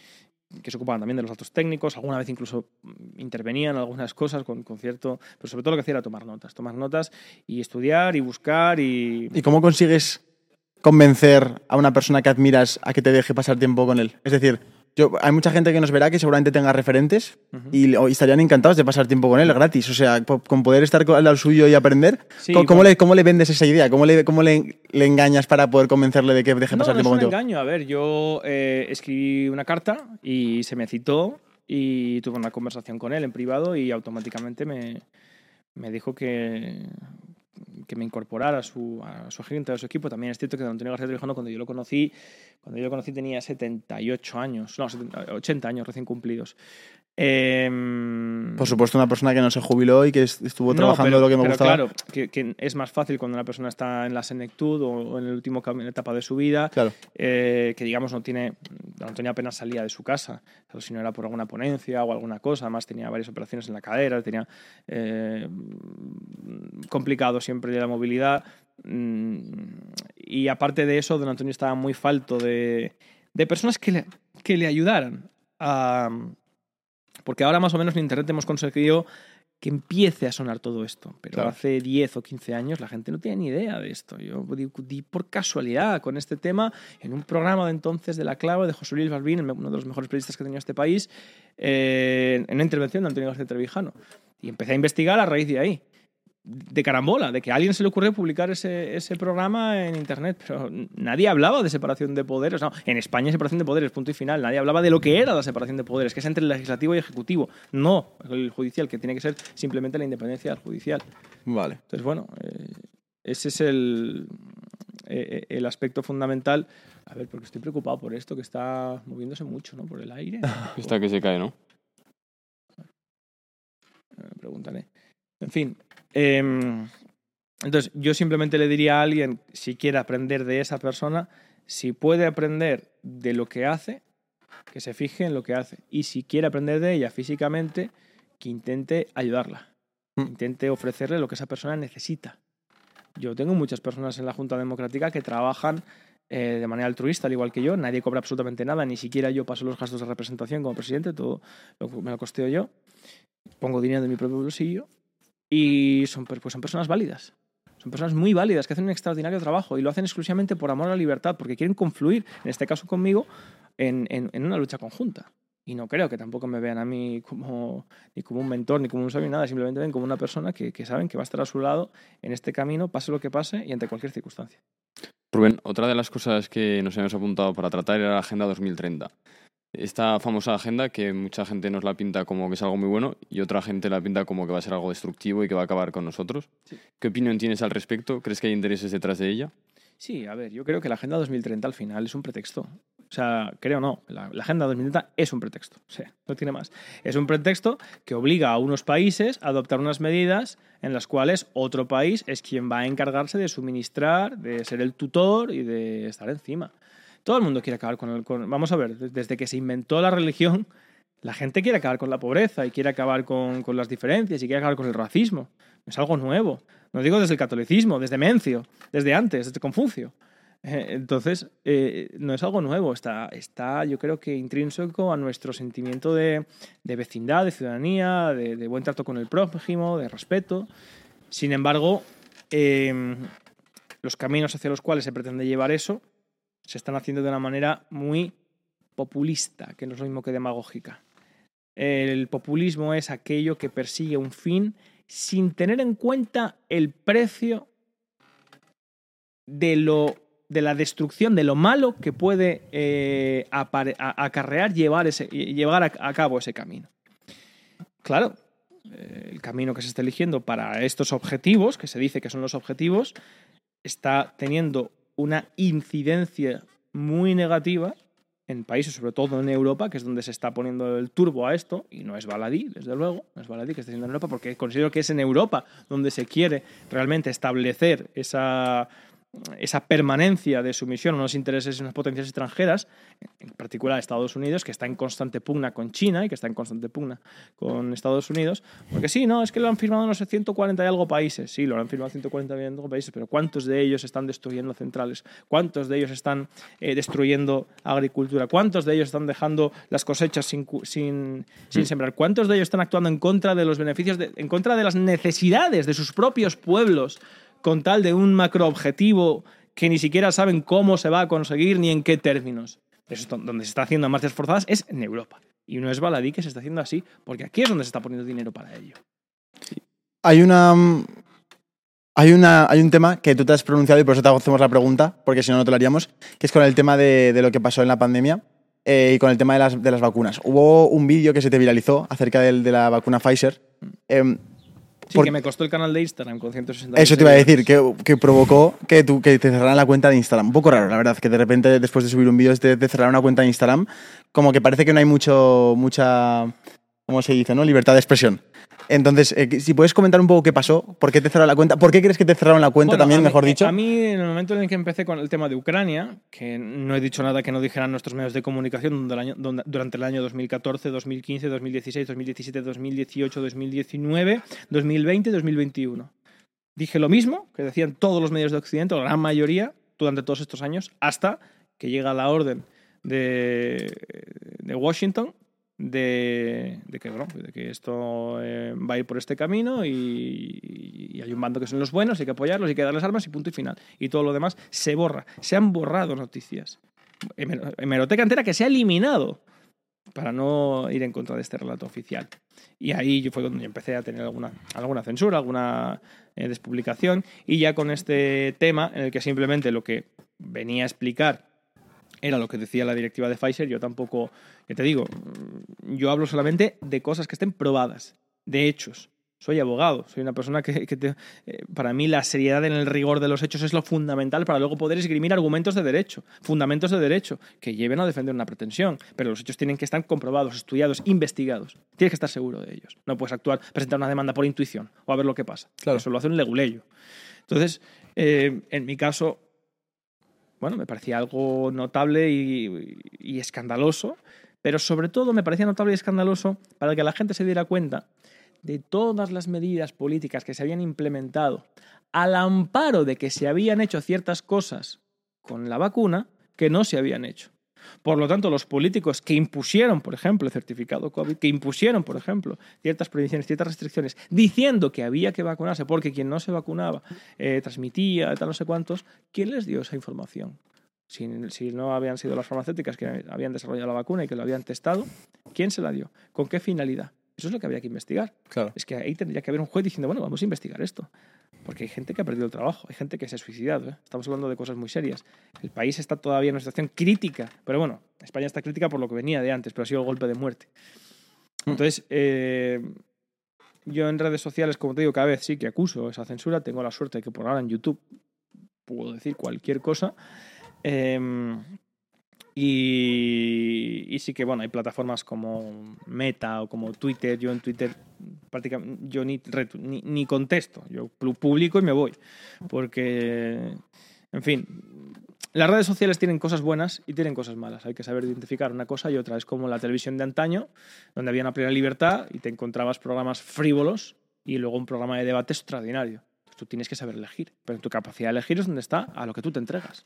que se ocupaban también de los datos técnicos, alguna vez incluso mm, intervenían algunas cosas con, con cierto, pero sobre todo lo que hacía era tomar notas, tomar notas y estudiar y buscar y... ¿Y cómo consigues convencer a una persona que admiras a que te deje pasar tiempo con él? Es decir, yo, hay mucha gente que nos verá que seguramente tenga referentes Ujú. y, le- y estarían encantados de pasar tiempo con él gratis. O sea, po- con poder estar al suyo y aprender. Sí, ¿Cómo, bueno. le, ¿Cómo le vendes esa idea? ¿Cómo le, cómo le, le engañas para poder convencerle de que deje No, pasar no es tiempo un contigo? engaño. A ver, yo eh, escribí una carta y se me citó y tuve una conversación con él en privado y automáticamente me, me dijo que, que me incorporara a su, a su agente, a su equipo. También es cierto que Antonio García Trevijano, cuando yo lo conocí, cuando yo lo conocí tenía 78 años, no, 70, 80 años recién cumplidos. Em, Por supuesto, una persona que no se jubiló y que est- estuvo no, trabajando pero- lo que me pero gustaba. Claro, que, que es más fácil cuando una persona está en la senectud o, en el último cam- etapa de su vida, Claro. eh, que digamos no tiene, don Antonio apenas salía de su casa, si no era por alguna ponencia o alguna cosa, además tenía varias operaciones en la cadera, tenía eh, complicado siempre la movilidad mm, y aparte de eso, don Antonio estaba muy falto de, de personas que le, que le ayudaran a... Porque ahora más o menos en Internet hemos conseguido que empiece a sonar todo esto. Pero Claro. hace 10 o 15 años la gente no tenía ni idea de esto. Yo di, por casualidad con este tema en un programa de entonces de La Clave de José Luis Balbín, uno de los mejores periodistas que tenía este país, eh, en una intervención de Antonio García Trevijano. Y empecé a investigar a raíz de ahí. De carambola, de que a alguien se le ocurrió publicar ese, ese programa en internet, pero nadie hablaba de separación de poderes. No, en España separación de poderes, punto y final. Nadie hablaba de lo que era la separación de poderes, que es entre el legislativo y ejecutivo, no el judicial, que tiene que ser simplemente la independencia del judicial. Vale. Entonces, bueno, eh, ese es el, eh, el aspecto fundamental. A ver, porque estoy preocupado por esto, que está moviéndose mucho, ¿no? Por el aire. Está que se cae, ¿no? Me preguntaré. En fin. Em, entonces, yo simplemente le diría a alguien, si quiere aprender de esa persona, si puede aprender de lo que hace, que se fije en lo que hace. Y si quiere aprender de ella físicamente, que intente ayudarla. Mm. Intente ofrecerle lo que esa persona necesita. Yo tengo muchas personas en la Junta Democrática que trabajan eh, de manera altruista, al igual que yo. Nadie cobra absolutamente nada, ni siquiera yo paso los gastos de representación como presidente, todo lo, me lo costeo yo. Pongo dinero de mi propio bolsillo y son, pues son personas válidas. Son personas muy válidas que hacen un extraordinario trabajo y lo hacen exclusivamente por amor a la libertad, porque quieren confluir, en este caso conmigo, en, en- en una lucha conjunta. Y no creo que tampoco me vean a mí como, ni como un mentor, ni como un sabio, nada. Simplemente ven como una persona que, que saben que va a estar a su lado en este camino, pase lo que pase y ante cualquier circunstancia. Rubén, otra de las cosas que nos hemos apuntado para tratar era la Agenda 2030. Esta famosa agenda que mucha gente nos la pinta como que es algo muy bueno y otra gente la pinta como que va a ser algo destructivo y que va a acabar con nosotros. Sí. ¿Qué opinión tienes al respecto? ¿Crees que hay intereses detrás de ella? Sí, a ver, yo creo que la Agenda 2030 al final es un pretexto. O sea, creo no, la, la Agenda 2030 es un pretexto, o sea, no tiene más. Es un pretexto que obliga a unos países a adoptar unas medidas en las cuales otro país es quien va a encargarse de suministrar, de ser el tutor y de estar encima. Todo el mundo quiere acabar con el... con- vamos a ver, desde que se inventó la religión, la gente quiere acabar con la pobreza y quiere acabar con, con las diferencias y quiere acabar con el racismo. Es algo nuevo. No digo desde el catolicismo, desde Mencio, desde antes, desde Confucio. Eh, Entonces, eh, no es algo nuevo, está, está yo creo que intrínseco a nuestro sentimiento de, de vecindad, de ciudadanía, de, de buen trato con el prójimo, de respeto. Sin embargo, eh, los caminos hacia los cuales se pretende llevar eso se están haciendo de una manera muy populista, que no es lo mismo que demagógica. El populismo es aquello que persigue un fin sin tener en cuenta el precio de lo de la destrucción, de lo malo que puede eh, acarrear llevar, llevar a, cabo ese camino. Claro, el camino que se está eligiendo para estos objetivos, que se dice que son los objetivos, está teniendo una incidencia muy negativa en países, sobre todo en Europa, que es donde se está poniendo el turbo a esto, y no es baladí, desde luego, no es baladí que esté siendo en Europa, porque considero que es en Europa donde se quiere realmente establecer esa, esa permanencia de sumisión a unos intereses y unas potencias extranjeras, en particular Estados Unidos, que está en constante pugna con China y que está en constante pugna con Estados Unidos, porque sí, no, es que lo han firmado no sé 140 y algo países, sí, lo han firmado 140 y algo países, pero ¿cuántos de ellos están destruyendo centrales? ¿Cuántos de ellos están eh, destruyendo agricultura? ¿Cuántos de ellos están dejando las cosechas sin, sin sembrar? ¿Cuántos de ellos están actuando en contra de los beneficios, de- en contra de las necesidades de sus propios pueblos con tal de un macroobjetivo que ni siquiera saben cómo se va a conseguir ni en qué términos? Eso es don- donde se está haciendo marchas forzadas es en Europa. Y no es baladí que se está haciendo así, porque aquí es donde se está poniendo dinero para ello. Hay una. mm, Hay, una, hay un tema que tú te has pronunciado y por eso te hacemos la pregunta, porque si no, no te lo haríamos, que es con el tema de, de lo que pasó en la pandemia eh, y con el tema de las, de las vacunas. Hubo un vídeo que se te viralizó acerca del- de la vacuna Pfizer. Em, Sí, que me costó el canal de Instagram con 160 Eso te iba a decir, que, que provocó que, tú, que te cerraran la cuenta de Instagram. Un poco raro, la verdad, que de repente después de subir un vídeo te, te cerraran una cuenta de Instagram, como que parece que no hay mucho, mucha, ¿cómo se dice, no? Libertad de expresión. Entonces, eh, si puedes comentar un poco qué pasó, por qué te cerraron la cuenta, por qué crees que te cerraron la cuenta Bueno, también, mí- mejor dicho. A mí, en el momento en el que empecé con el tema de Ucrania, que no he dicho nada que no dijeran nuestros medios de comunicación durante el año, donde- durante el año 2014, 2015, 2016, 2017, 2018, 2019, 2020, 2021. Dije lo mismo que decían todos los medios de Occidente, la gran mayoría, durante todos estos años, hasta que llega la orden de, de Washington de, de que, de que esto eh, va a ir por este camino y, hay un bando que son los buenos, hay que apoyarlos, hay que darles armas y punto y final. Y todo lo demás se borra. Se han borrado noticias. Hemer- Hemeroteca entera que se ha eliminado para no ir en contra de este relato oficial. Y ahí yo fue donde empecé a tener alguna, alguna censura, alguna eh, despublicación. Y ya con este tema, en el que simplemente lo que venía a explicar era lo que decía la directiva de Pfizer, yo tampoco, que te digo, yo hablo solamente de cosas que estén probadas, de hechos. Soy abogado, soy una persona que, que te- eh, para mí la seriedad en el rigor de los hechos es lo fundamental para luego poder esgrimir argumentos de derecho, fundamentos de derecho que lleven a defender una pretensión, pero los hechos tienen que estar comprobados, estudiados, investigados. Tienes que estar seguro de ellos. No puedes actuar, presentar una demanda por intuición o a ver lo que pasa. Claro. Eso lo hace un leguleyo. Entonces, eh, en mi caso, bueno, me parecía algo notable y, y escandaloso, pero sobre todo me parecía notable y escandaloso para que la gente se diera cuenta de todas las medidas políticas que se habían implementado al amparo de que se habían hecho ciertas cosas con la vacuna que no se habían hecho. Por lo tanto, los políticos que impusieron, por ejemplo, el certificado COVID, que impusieron, por ejemplo, ciertas prohibiciones, ciertas restricciones, diciendo que había que vacunarse porque quien no se vacunaba eh, transmitía, tal, no sé cuántos, ¿quién les dio esa información? Si, si no habían sido las farmacéuticas que habían desarrollado la vacuna y que lo habían testado, ¿quién se la dio? ¿Con qué finalidad? Eso es lo que habría que investigar. Claro. Es que ahí tendría que haber un juez diciendo, bueno, vamos a investigar esto. Porque hay gente que ha perdido el trabajo, hay gente que se ha suicidado. ¿eh? Estamos hablando de cosas muy serias. El país está todavía en una situación crítica. Pero bueno, España está crítica por lo que venía de antes, pero ha sido el golpe de muerte. Entonces, eh, yo en redes sociales, como te digo, cada vez sí que acuso esa censura. Tengo la suerte de que por ahora en YouTube puedo decir cualquier cosa. Em, y, y sí que, bueno, hay plataformas como Meta o como Twitter. Yo en Twitter prácticamente ni, ni, ni contesto. Yo pu- publico y me voy. Porque, en fin, las redes sociales tienen cosas buenas y tienen cosas malas. Hay que saber identificar una cosa y otra. Es como la televisión de antaño, donde había una plena libertad y te encontrabas programas frívolos y luego un programa de debate extraordinario. Tú tienes que saber elegir, pero tu capacidad de elegir es donde está a lo que tú te entregas.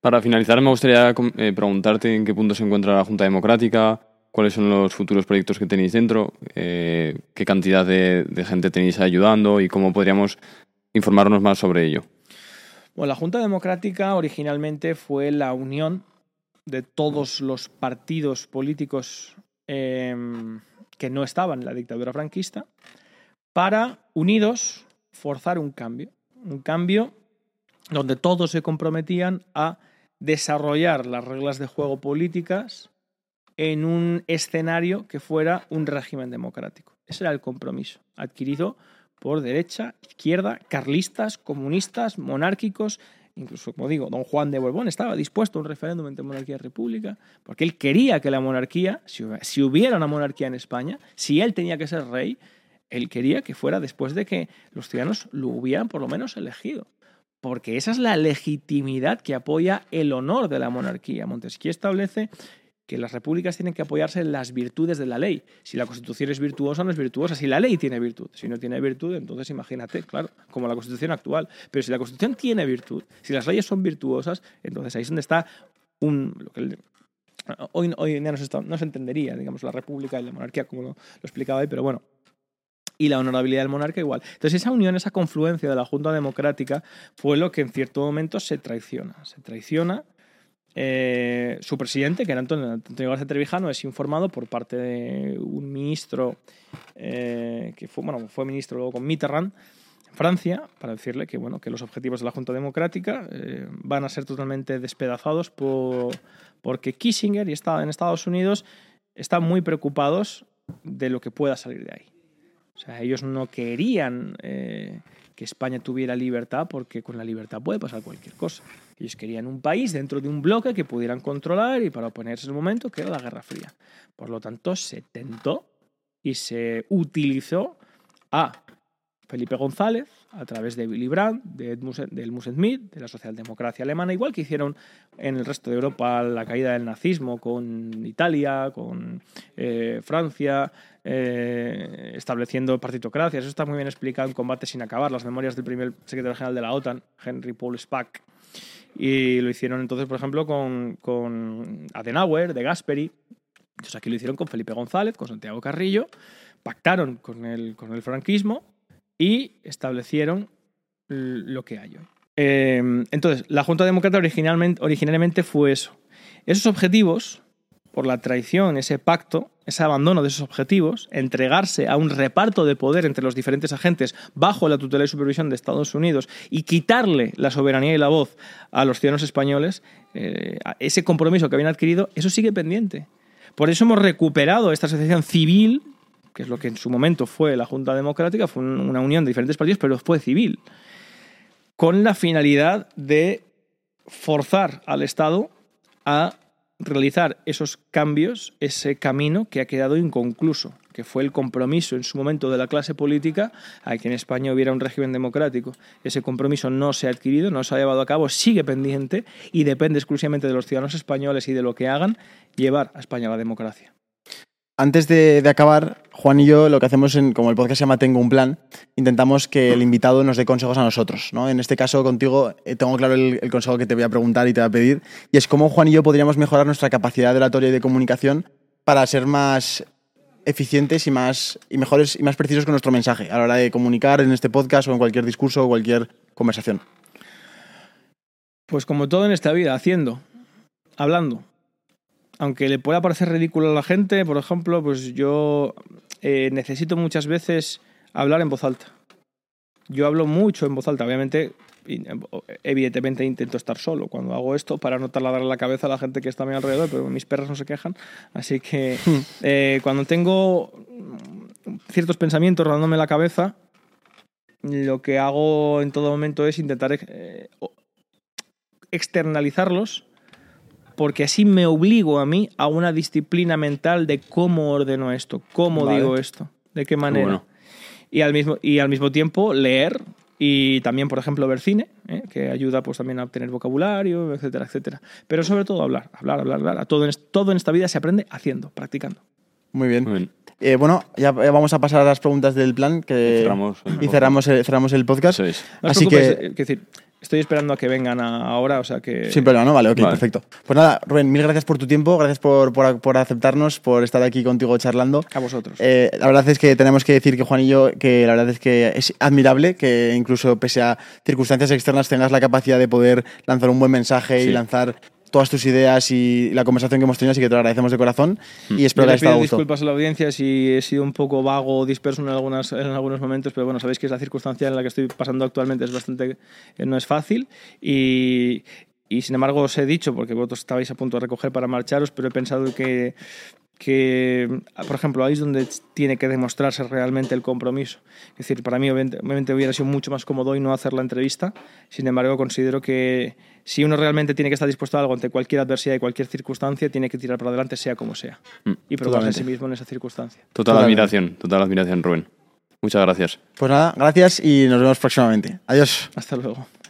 Para finalizar, me gustaría eh, preguntarte en qué punto se encuentra la Junta Democrática, cuáles son los futuros proyectos que tenéis dentro, eh, qué cantidad de, de gente tenéis ayudando y cómo podríamos informarnos más sobre ello. Bueno, la Junta Democrática originalmente fue la unión de todos los partidos políticos em, que no estaban en la dictadura franquista para, unidos, forzar un cambio. Un cambio donde todos se comprometían a desarrollar las reglas de juego políticas en un escenario que fuera un régimen democrático. Ese era el compromiso adquirido por derecha, izquierda, carlistas, comunistas, monárquicos, incluso, como digo, don Juan de Borbón estaba dispuesto a un referéndum entre monarquía y república, porque él quería que la monarquía, si hubi- si hubiera una monarquía en España, si él tenía que ser rey, él quería que fuera después de que los ciudadanos lo hubieran por lo menos elegido. Porque esa es la legitimidad que apoya el honor de la monarquía. Montesquieu establece que las repúblicas tienen que apoyarse en las virtudes de la ley. Si la constitución es virtuosa, no es virtuosa. Si la ley tiene virtud. Si no tiene virtud, entonces imagínate, claro, como la constitución actual. Pero si la constitución tiene virtud, si las leyes son virtuosas, entonces ahí es donde está un... Hoy, hoy en día no se, está- no se entendería, digamos, la república y la monarquía, como lo, lo explicaba ahí, pero bueno, y la honorabilidad del monarca igual. Entonces esa unión, esa confluencia de la Junta Democrática fue lo que en cierto momento se traiciona. Se traiciona. eh, su presidente, que era Antonio, Antonio García Trevijano, es informado por parte de un ministro eh, que fue, bueno, fue ministro luego con Mitterrand, en Francia, para decirle que, bueno, que los objetivos de la Junta Democrática eh, van a ser totalmente despedazados por, porque Kissinger y está en Estados Unidos están muy preocupados de lo que pueda salir de ahí O sea, ellos no querían eh, que España tuviera libertad porque con la libertad puede pasar cualquier cosa. Ellos querían un país dentro de un bloque que pudieran controlar y para oponerse en momento que era la Guerra Fría. Por lo tanto, se tentó y se utilizó a Felipe González a través de Willy Brandt, de Edmund, de Helmut Schmidt, de la socialdemocracia alemana, igual que hicieron en el resto de Europa la caída del nazismo con Italia, con eh, Francia, eh, estableciendo partitocracias. Eso está muy bien explicado en Combate sin acabar, las memorias del primer secretario general de la OTAN, Henry Paul Spack. Y lo hicieron entonces, por ejemplo, con, con Adenauer, de Gasperi. Entonces aquí lo hicieron con Felipe González, con Santiago Carrillo, pactaron con el, con el franquismo y establecieron lo que hay hoy. Eh, entonces, la Junta Demócrata originalmente, originalmente fue eso. Esos objetivos, por la traición, ese pacto, ese abandono de esos objetivos, entregarse a un reparto de poder entre los diferentes agentes bajo la tutela y supervisión de Estados Unidos y quitarle la soberanía y la voz a los ciudadanos españoles, eh, ese compromiso que habían adquirido, eso sigue pendiente. Por eso hemos recuperado esta asociación civil, que es lo que en su momento fue la Junta Democrática, fue una unión de diferentes partidos, pero fue civil, con la finalidad de forzar al Estado a realizar esos cambios, ese camino que ha quedado inconcluso, que fue el compromiso en su momento de la clase política a que en España hubiera un régimen democrático. Ese compromiso no se ha adquirido, no se ha llevado a cabo, sigue pendiente y depende exclusivamente de los ciudadanos españoles y de lo que hagan llevar a España a la democracia. Antes de, acabar, Juan y yo lo que hacemos, en, como el podcast se llama Tengo un plan, intentamos que el invitado nos dé consejos a nosotros. ¿no? En este caso, contigo, eh, tengo claro el, el, consejo que te voy a preguntar y te voy a pedir, y es cómo Juan y yo podríamos mejorar nuestra capacidad de oratoria y de comunicación para ser más eficientes y más y mejores y más precisos con nuestro mensaje a la hora de comunicar en este podcast o en cualquier discurso o cualquier conversación. Pues como todo en esta vida, haciendo, hablando aunque le pueda parecer ridículo a la gente, por ejemplo, pues yo eh, necesito muchas veces hablar en voz alta. Yo hablo mucho en voz alta, obviamente, evidentemente intento estar solo cuando hago esto para no taladrar la cabeza a la gente que está a mi alrededor, pero mis perras no se quejan. Así que eh, cuando tengo ciertos pensamientos rodándome la cabeza, lo que hago en todo momento es intentar eh, externalizarlos porque así me obligo a mí a una disciplina mental de cómo ordeno esto, cómo vale. digo esto, de qué manera. Bueno. Y, al mismo, y al mismo tiempo leer y también, por ejemplo, ver cine, ¿eh? que ayuda pues, también a obtener vocabulario, etcétera, etcétera. Pero sobre todo hablar, hablar, hablar, hablar. Todo en, todo en esta vida se aprende haciendo, practicando. Muy bien. Muy bien. Eh, bueno, ya vamos a pasar a las preguntas del plan que y cerramos, y cerramos, el, cerramos el podcast. No Así que, es decir, estoy esperando a que vengan a ahora, o sea que... Sin problema, ¿no? Vale, ok, vale. perfecto. Pues nada, Rubén, mil gracias por tu tiempo, gracias por, por, por aceptarnos, por estar aquí contigo charlando. A vosotros. Eh, la verdad es que tenemos que decir que Juan y yo, que la verdad es que es admirable que incluso pese a circunstancias externas tengas la capacidad de poder lanzar un buen mensaje sí. y lanzar todas tus ideas y la conversación que hemos tenido, así que te lo agradecemos de corazón y espero que haya estado gusto. disculpas a la audiencia si he sido un poco vago o disperso en, algunas, en algunos momentos, pero bueno, sabéis que la circunstancia en la que estoy pasando actualmente es bastante, eh, no es fácil y, y sin embargo os he dicho, porque vosotros estabais a punto de recoger para marcharos, pero he pensado que que, por ejemplo, ahí es donde tiene que demostrarse realmente el compromiso. Es decir, para mí obviamente hubiera sido mucho más cómodo y no hacer la entrevista, sin embargo considero que si uno realmente tiene que estar dispuesto a algo ante cualquier adversidad y cualquier circunstancia, tiene que tirar para adelante sea como sea mm, y probarse a sí mismo en esa circunstancia. Total Totalmente. admiración, total admiración, Rubén. Muchas gracias. Pues nada, gracias y nos vemos próximamente. Adiós. Hasta luego.